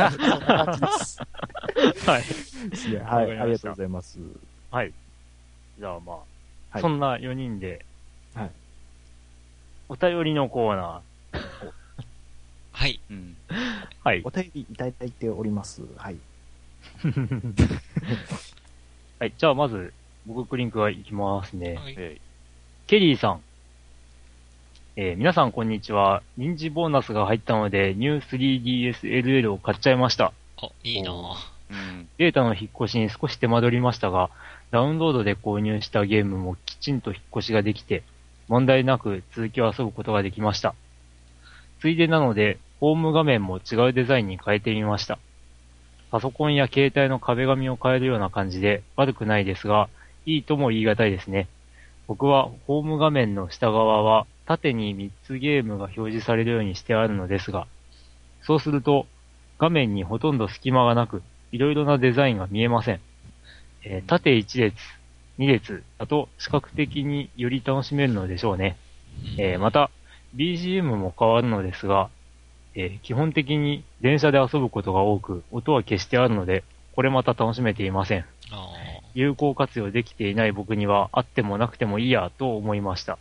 はい。
ですね。はい。ありがとうございます。
はい。じゃあまあ、
はい
そんな4人で、
はい。
お便りのコーナ
はい。
うん。
ー。はい
お。便りいただいております。はい。
はい。じゃあまず、僕クリンクがいきますね。
はい
え
ケリーさん。えー皆さんこんにちは。臨時ボーナスが入ったので、ニュー 3DSLL を買っちゃいました。
あ、いいなぁ。
うん。
データの引っ越しに少し手間取りましたが、ダウンロードで購入したゲームもきちんと引っ越しができて、問題なく続きを遊ぶことができました。ついでなので、ホーム画面も違うデザインに変えてみました。パソコンや携帯の壁紙を変えるような感じで悪くないですが、いいとも言い難いですね。僕はホーム画面の下側は縦に3つゲームが表示されるようにしてあるのですが、そうすると画面にほとんど隙間がなく、いろいろなデザインが見えません。えー縦1列、2列だと視覚的により楽しめるのでしょうね。えーまた、BGM も変わるのですが、えー基本的に電車で遊ぶことが多く、音は消してあるので、これまた楽しめていません。
あ
有効活用できていない僕にはあってもなくてもいいやと思いました。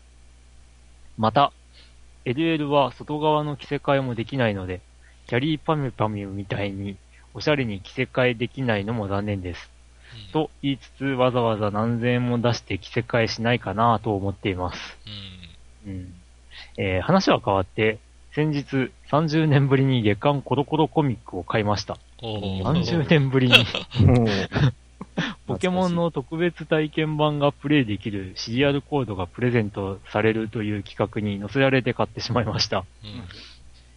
また、LL は外側の着せ替えもできないので、キャリーパミュパミュみたいにおしゃれに着せ替えできないのも残念です。
ー。
と言いつつわざわざ何千円も出して着せ替えしないかなと思っています。
うん。うん。
うん。えー話は変わって、先日30年ぶりに月刊コロコロコミックを買いました。
おー
30年ぶりに。ポケモンの特別体験版がプレイできるシリアルコードがプレゼントされるという企画に載せられて買ってしまいました。
うん。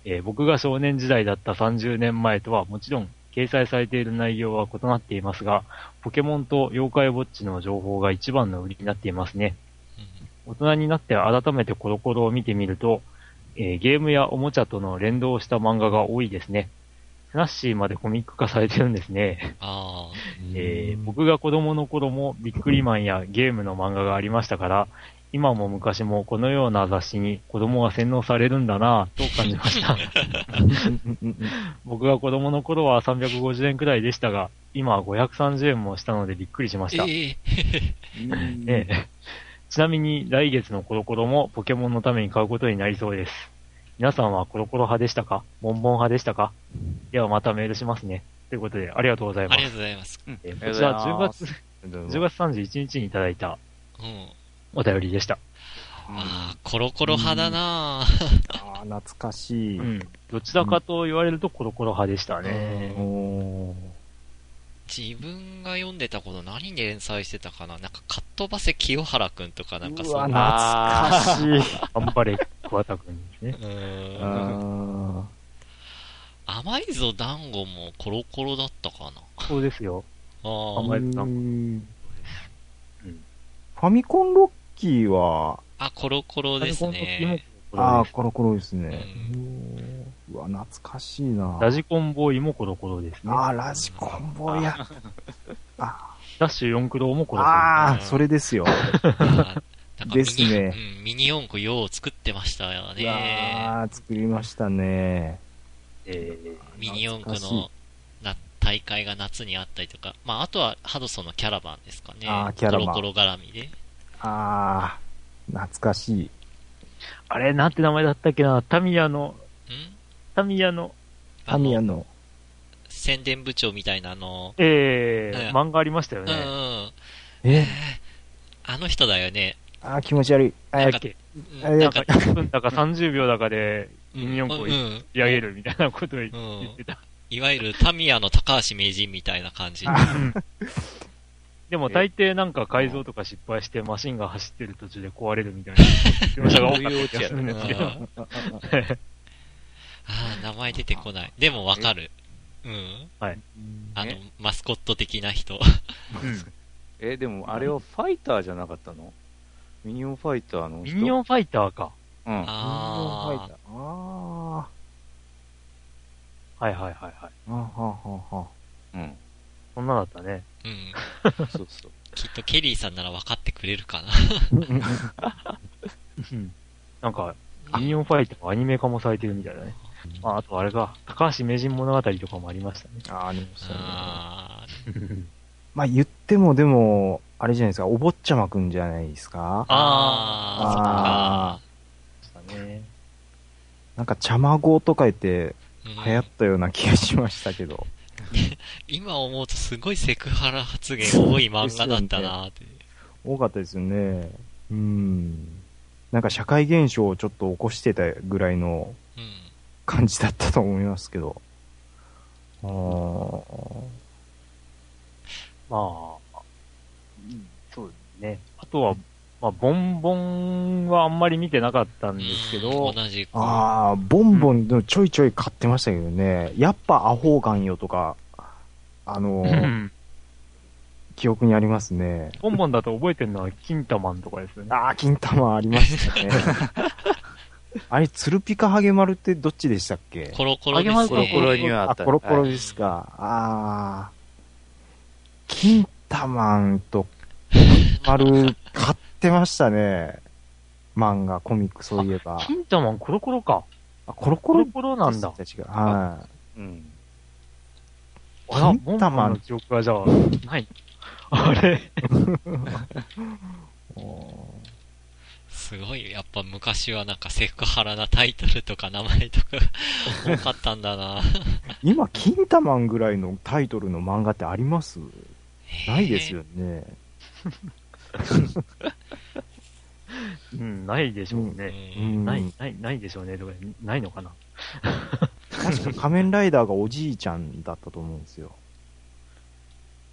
えー僕が少年時代だった30年前とはもちろん掲載されている内容は異なっていますが、ポケモンと妖怪ウォッチの情報が一番の売りになっていますね。大人になって改めてコロコロを見てみると、えーゲームやおもちゃとの連動した漫画が多いですね。フナッシーまでコミック化されてるんですね。
あ
えー僕が子供の頃もビックリマンやゲームの漫画がありましたから、今も昔もこのような雑誌に子供が洗脳されるんだなぁと感じました。僕が子供の頃は350円くらいでしたが、今は530円もしたのでびっくりしま
あ。
した。
ええ
ええちなみに来月のコロコロもポケモンのために買うことになりそうです。皆さんはコロコロ派でしたか？ボンボン派でしたか？ではまたメールしますね。ということで、ありがとうございます
ありが。とうございます。
えー
ありがとう
こちら10
ございます
月、10月31日にいただいた
うん。
お便りでした。
ああ、コロコロ派だなぁ。
ああ、懐かしい。
うん。どちらかと言われるとコロコロ派でしたね。
おー
自分が読んでたこと何で連載してたかな？なんか、かっ飛ばせ清原くんとかなんかそう。
懐かしい。
頑張れ、桑田くんですね。
うーん。
あ
甘いぞ団子もコロコロだったかな？
そうですよ。
あ
ー
あ
甘いぞ団子
ファミコンロッキーは、
あ、コロコロですね。
ああ、
ラ
コロコロですね。
う
うわ、懐かしいな。
ジコンボーイもコロコロですね。
ああ、ラジコンボーイや。あ
ダッシュ4クロもコロコロ。
あー、それですよ。ですね
うん、ミニ四駆よう作ってましたよ
う
ね。
わー、作りましたね。
えー
ミニ四駆
懐
のな大会が夏にあったりとか。まあ、あとはハドソンのキャラバンですかね。
あーキャラバン
コロコロ絡みで。
ああ、懐かしい。
あれ、なんて名前だったっけなタミヤの、
ん
タミヤの、
タミヤ
の。
の、
宣伝部長みたいなあの、
えー、
うん
漫画ありましたよ
うんう
ね。
ん。
え？
あの人だよね。
あー、気持ち悪い。あ
なんか
ー
うん
あれ
なんか、
1分だか30秒だかで、ミニ四駆を
うんうん
仕上げるみたいなことを言
うん。
言ってた。
いわゆるタミヤの高橋名人みたいな感じ。
でも大抵なんか改造とか失敗してマシンが走ってる途中で壊れるみたいな描写が多かった
ああ、名前出てこない。でもわかる。うん。
はい。
あの
え、
マスコット的な人。
え、でもあれはファイターじゃなかったの？ミニオンファイターの人？
ミニオンファイターか。
うん。
ああ。
ああ
はいはいはいはい。
ー、はははは
うん。
そんなだったね。
うん。
そうそう。
きっとケリーさんなら分かってくれるかな。
なんか、ミニオンファイターがアニメ化もされてるみたいだね。ああとあれが、高橋名人物語とかもありましたね。
あー、ありましたね。
あ
まあ言ってもでも、あれじゃないですか、お坊ちゃまくんじゃないですか
あ
だね。
なんか、茶まごとか言って流行ったような気がしましたけど。
今思うとすごいセクハラ発言多い漫画だったなって。
多かったですよね。うん。なんか社会現象をちょっと起こしてたぐらいの
うん。
感じだったと思いますけど。あー
まあ、うんそうですね。あとは、まあ、ボンボンはあんまり見てなかったんですけど
うん、同じく。
あー、ボンボンのちょいちょい買ってましたけどね。やっぱアホーガンよとか、あの
う、ん
記憶にありますね。
ボンボンだと覚えてるのはキンタマンとかですよね。
あー、金玉ありましたね。あれ、ツルピカハゲマルってどっちでしたっけ？
コロコロですね。
コロコロにはあった
コロコロですか。あー。金玉んと、丸、買ってましたね。漫画、コミック、そういえば。
キンタマンコロコロか。
あ、コロコロ？
コロコロなんだ。
違う。は
うん。
あら、
キ
ボン
タマン
の記憶がじゃあ、ない。あれ？
い。
すごい、やっぱ昔はなんかセクハラなタイトルとか名前とか多かったんだな。
今、金玉んぐらいのタイトルの漫画ってあります？ないですよね。
うん、ないでしょうね。
う
うんん
ない、ない、ないでしょうね。とか、ないのかな。
確か仮面ライダーがおじいちゃんだったと思うんですよ。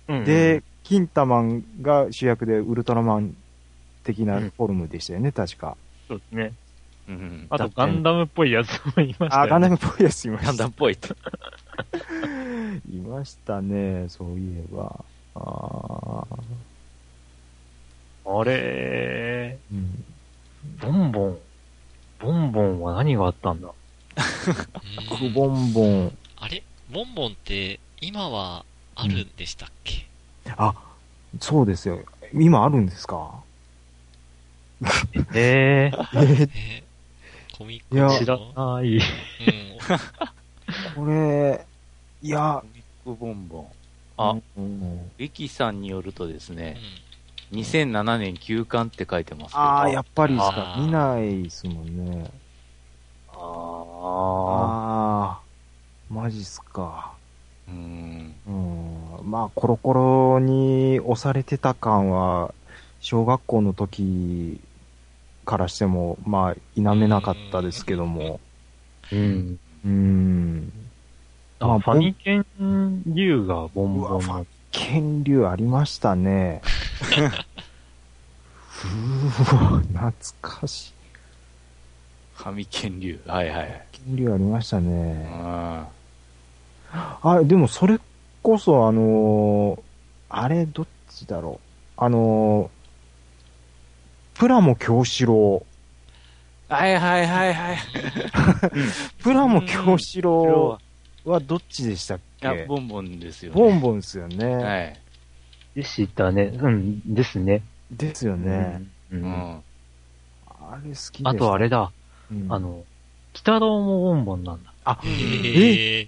うん
で、、金玉んが主役でウルトラマン的なフォルムでしたよね、確か。
そうですね。
うん。
あと、ガンダムっぽいやつもいましたね。
ガンダムっぽいやついました。
ガンダムっぽいって。
いましたね、そういえば。あー
あれ
うん、
ボンボン。ボンボンは何があったんだ？
うん
クボンボン。
あれ？ボンボンって今はあるんでしたっけ、
あ、そうですよ。今あるんですか？
ええ
えー、
え ーコミック
いや
の
知らない。
うん。
これ、いや、
コミックボンボン。あ、
うん
ウィキさんによるとです
う
ね
ん、
2007年休刊って書いてますけど。
ああ、やっぱりですか見ないですもんね。
あ
ああ、マジっすか。
うん。
うん。まあ、コロコロに押されてた感は、小学校の時からしても、まあ、否めなかったですけども。
あ。うん。
うん。あ
あ、ファミケン竜がボン
うわ、ファ
ボンの。
剣竜ありましたね。うわ、懐かしい。
ファミケン流。はいはい。
剣竜ありました
う
ね。
ん。
あ、でもそれこそあのーあれどっちだろう。あのープラモ京志郎。
はいはいはいはい。
プラモ京志郎はどっちでしたっ
い
け
や、ボンボンですよね。
ボンボンですよね。
はい。
でしたね。うん、ですね。
ですよね。
う。
うんん。
あれ好きでした。
あとあれだ。
うん
あ、の、鬼太郎もボンボンなんだ。
あ、
ええ？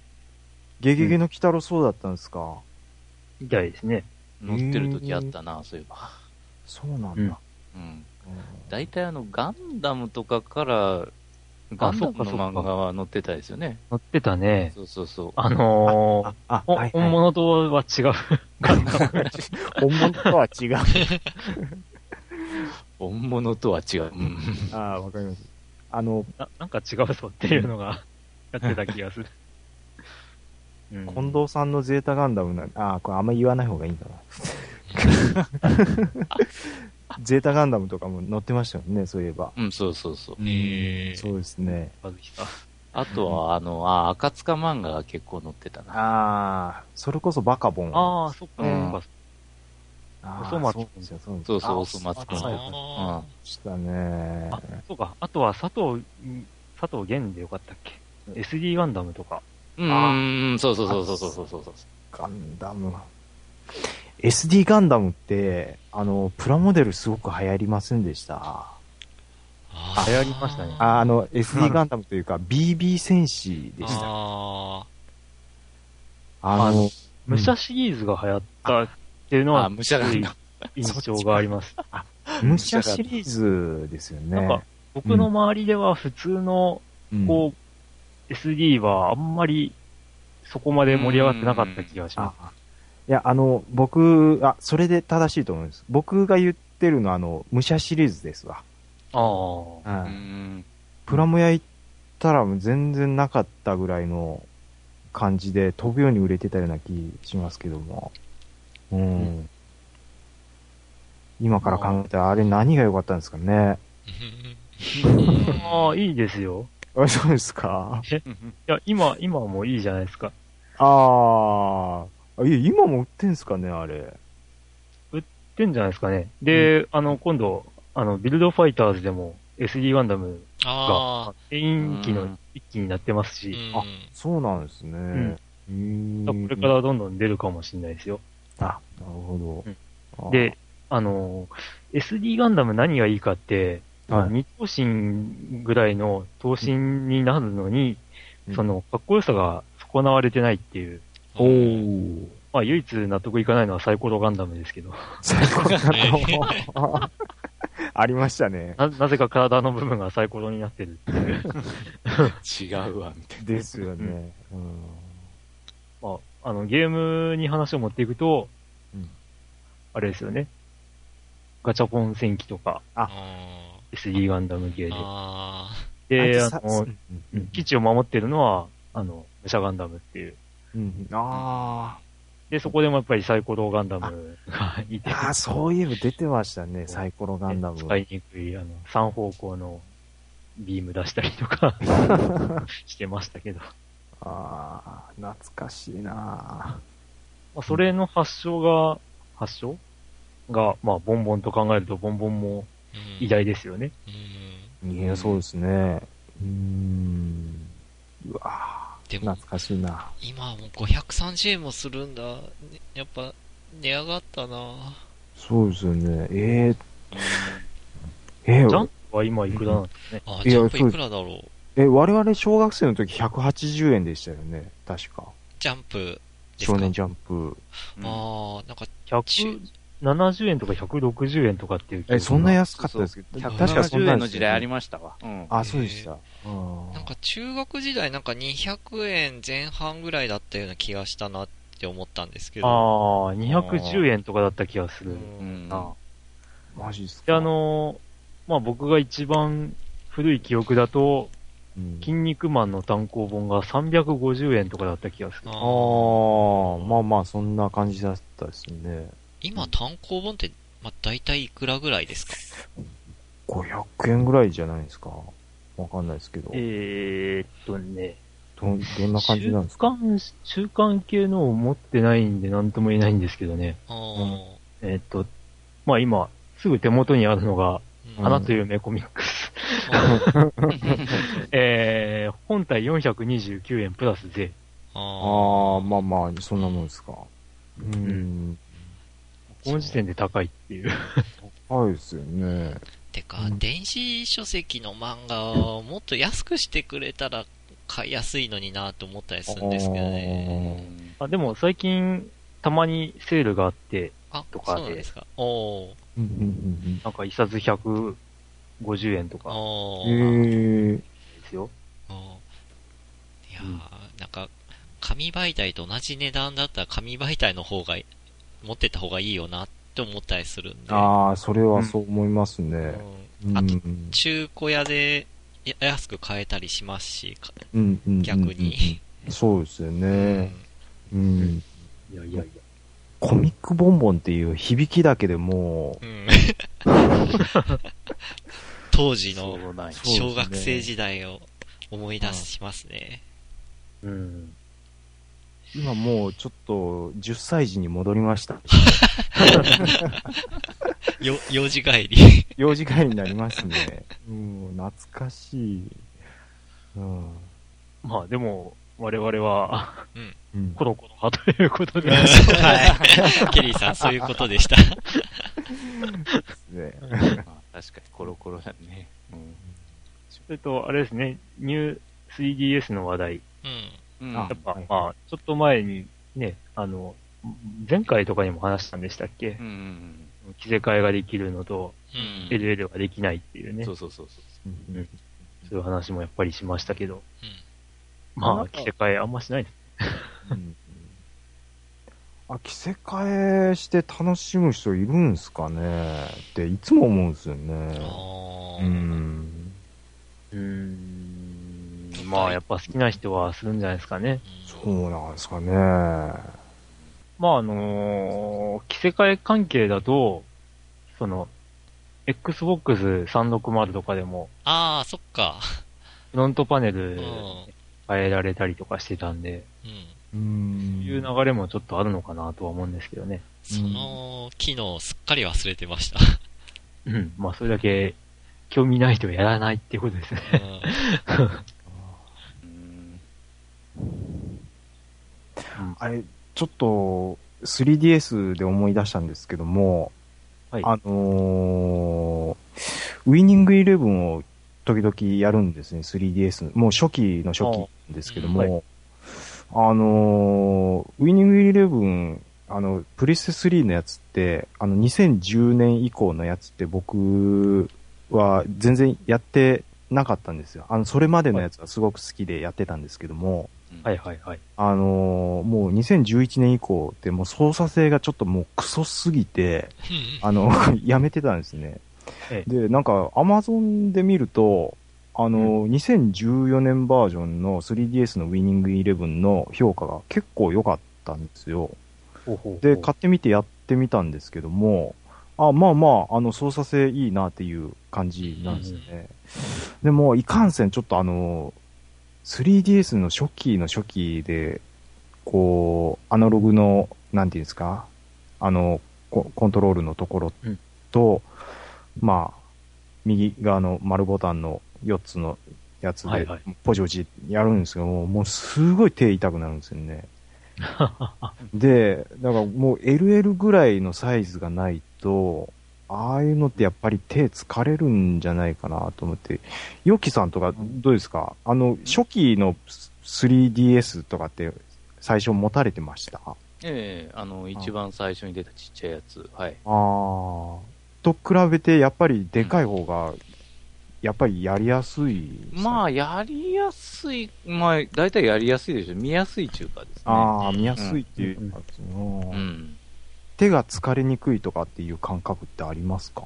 ゲゲゲの鬼太郎そうだったんですか？
みたいですね。
乗ってる時あったな、そういえば。
そうなんだ。
うん
うん。大体あの、ガンダムとかから、ガンダムの漫画は載ってたですよね。
乗ってたね。
そうそうそう。
あのー
あ、あ、
ほ
はいはい
本物とは違う。
本物とは違う。
本物とは違う。うん。
ああ、わかります。あの、
ななんか違うぞっていうのがやってた気がする。うん
近藤さんのゼータガンダムな、ああ、これあんま言わない方がいいんだな。ゼータガンダムとかも載ってましたよね、そういえば。
うん、そうそうそう。
ええ
そうですね。
あとは、あの、あ、赤塚漫画が結構載ってたな。
ああ、それこそバカボン。
ああ、そっか、
うん
そっか。
あー
おそ
うそう
そうそうそ松君
あそうで
あ
したね。
あ、そうか。あとは佐藤、佐藤源でよかったっけ ?SD ガンダムとか。
うん、そうそうそうそうそうそうそう。
ガンダム。SD ガンダムって、あの、プラモデルすごく流行りませんでした？
あ
流行りましたね
ああの、SD ガンダムというか、BB 戦士でした。
あ
あの、
武者シリーズが流行ったっていうのは、
あ、武者がな。
印象があります。
武者シリーズですよね。
なんか、僕の周りでは普通の、
うん
こう、SD はあんまりそこまで盛り上がってなかった気がしま
あいや、あの、僕、あ、それで正しいと思うんです。僕が言ってるのは、あの、武者シリーズですわ。
す。ああ。
う
はい
ん。
プラモ屋行ったら全然なかったぐらいの感じで飛ぶように売れてたような気しますけども。うん。今から考えたらあれ何が良かったんですかね。
ああ、いいですよ。
あ、そうですか。
いや、今、今はもういいじゃないですか。
ああ。いや、今も売ってんすかね、あれ。
売ってんじゃないですかね。で、あの、今度、あの、ビルドファイターズでも SD ガンダム
あ
が、メイン機の一機になってます
あ、
し、
うん
あそうなんですね。
ん
うーん
これからどんどん出るかもしれないですよ。
あ、なるほど。
で、あの、SD ガンダム何がいいかって、
はい
二等身ぐらいの等身になるのに、
うん
その、かっこよさが損なわれてないっていう。
おー。
まあ、唯一納得いかないのはサイコロガンダムですけど、
最高だと。ありましたね。
な、なぜか体の部分がサイコロになってるっていう。
違うわ、みたい
ですよね。うん。
まあ、あの、ゲームに話を持っていくと、
うん
あれですよね。ガチャポン戦記とか、
あ
SD ガンダムゲー
ー
で。
あ
で、
あ
の、基地を守ってるのは、あの、武者ガンダムっていう。
うんあ
で、そこでもやっぱりサイコロガンダムがいて、
ーあー、そういえば出てましたね、サイコロガンダム。
使いにくい、あの、三方向のビーム出したりとか してましたけど。
ああ、懐かしいな
まあ、それの発祥が、発祥？が、まあ、ボンボンと考えると、ボンボンも
うん
偉大ですよね。
うん
いや、そうですね。うーん。うわ
でも
懐、かしいな。
今はもう530円もするんだ。ねやっぱ、値上がったな
そうですよね。えー、え
ジャン
ー、
プは今いくらなんですかね？
あ、ジャンプいくらだろう？
え、我々小学生の時180円でしたよね。確か。
ジャンプ
少年ジャンプ。
な。
ああ、なんか、
170円とか160円とかっていう
え、
が
そんな安かったですけど、確かそん
170
な
円の時代あり
ま
ましたわ。うん。
あ、そうでした。
なんか中学時代なんか200円前半ぐらいだったような気がしたなって思ったんですけど。
ああ、210円とかだった気がする。
うん
うん
な
マジっすか。
で、あ、のーまあ、僕が一番古い記憶だと、
うん、
筋肉マンの単行本が350円とかだった気がする。
あ
あ、まあまあ、そんな感じだったですね。
今単行本って、まあ、大体いくらぐらいですか
？500円ぐらいじゃないですか。わかんないですけど。
えーっとね、
ど、どんな感じなんですか？
中間、中間系のを持ってないんで何とも言えないんですけどね。
あー
えーっと、まあ今、すぐ手元にあるのが、
うん
花というメコミックス。えー、本体429円プラス税。
あ
あ
あ、まあまあ、そんなもんですか。うん。
この時点で高いっていう。
高いですよね。
てか、
うん
電子書籍の漫画をもっと安くしてくれたら買いやすいのになと思ったりするんですけどね。
あでも最近、たまにセールがあって、
あ、
とかで
そうなんですか？お
なんか一冊150円とか。
おー。
ええ
ですよ。
おーいやー、なんか、紙媒体と同じ値段だったら紙媒体の方が、持ってた方がいいよなって思ったりするんで。
ああ、それはそう思いますね。
うんあと、
うん
中古屋でや安く買えたりしますし、か
うんうんうんうん
逆に。
そうですよね。うん。
いやいやいや。
コミックボンボンっていう響きだけでも
うんうん 当時の
そうない。
そうですね
小学生時代を思い出しますね。
うん。
う、今もうちょっと10歳児に戻りました。
よ、幼児帰り。
幼児帰りになりますね。うん、懐かしい。うん。
まあでも、我々は、
うん
コロコロ派ということで、
はい。ケリーさん、そういうことでした。
ね
まあ確かにコロコロだね。うん
それと、あれですね、ニュー 3DS の話題。
うん。
うん
あ
やっぱ、
はい
まあ、ちょっと前にね、あの、前回とかにも話したんでしたっけ？
うんうん
着せ替えができるのと、
うん。
LL ができないっていうね。
うん。そうそうそうそう。
うんそういう話もやっぱりしましたけど。
うん
まあ、着せ替えあんましないです。
うんあ、着せ替えして楽しむ人いるんすかね？っていつも思うんですよね。うん。
うーん。まあ、やっぱ好きな人はするんじゃないですかね。
そうなんですかね。
まあ、あのー着せ替え関係だと、その、Xbox 360とかでも、
ああ、そっか。
フロントパネ
う
ル
ん。
変えられたりとかしてたんで、
うん。
うん
そういう流れもちょっとあるのかなとは思うんですけどね。
その機能すっかり忘れてました。
うん。まあ、それだけ、興味ない人はやらないっていうことですね。
うん
うん
あれ、ちょっと 3DS で思い出したんですけども、
はい。
あのーウィニングイレブンを時々やるんですね、3DS。もう初期の初期ですけども、
あは
あのーウィニングイレブン、あの、プレステ3のやつって、あの、2010年以降のやつって僕は全然やってなかったんですよ。あの、それまでのやつはすごく好きでやってたんですけども、
はいはいはい。
あのーもう2011年以降ってもう操作性がちょっともうクソすぎて、あの、やめてたんですね。
え
で、なんか、アマゾンで見ると、あの、2014年バージョンの 3DS のウィニングイレブンの評価が結構良かったんですよ。
ほうほうほう
で、買ってみてやってみたんですけども、あ、まあまあ、あの、操作性いいなっていう感じなんですよね。でも、いかんせんちょっとあの、3DS の初期の初期で、こう、アナログの、なんていうんですか、あの、ココントロールのところ
うん。
と、まあ、右側の丸ボタンの4つのやつで
はいはい、
ポジポジやるんですけども、もうすごい手痛くなるんですよね。で、だからもう LL ぐらいのサイズがないと、ああいうのってやっぱり手疲れるんじゃないかなと思って、ヨキさんとかどうですか？あの、初期の 3DS とかって最初持たれてました？あ
ええあの、一番最初に出たちっちゃいやつ。はい。
あー。と比べてやっぱりでかい方が、やっぱりやりやすいですか、
まあ、やりやすい、まあ、大体やりやすいでしょ。見やすい中華ですね。
ああ、見やすいっていう
うん
か、うん
うん。
手が疲れにくいとかっていう感覚ってありますか？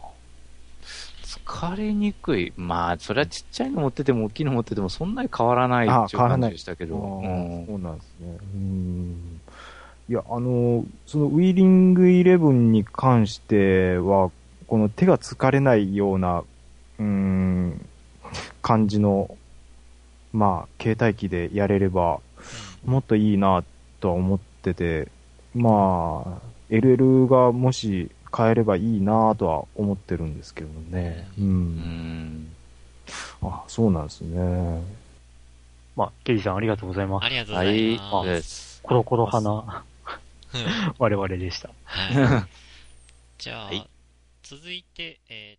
疲れにくい。まあ、それはちっちゃいの持ってても大きいの持っててもそんなに変わらないっていう感
あ変わらない
じでしたけど。
あ
う
ー
ん
そうなんですね。うん。いや、あの、そのウィーリングイレブンに関しては、この手が疲れないような、うーん、感じの、まあ、携帯機でやれれば、もっといいなとは思ってて、まあ、LL がもし変えればいいなとは思ってるんですけどね。う。
うんん。
あ、そうなんですね。
まあ、ケリーさんありがとうございます。
ありがとうござ
はいい
ま。す。
です。
コロコロ派な
うん
我々でした。
はい。じゃあ、
はい
続いて、えっ、と、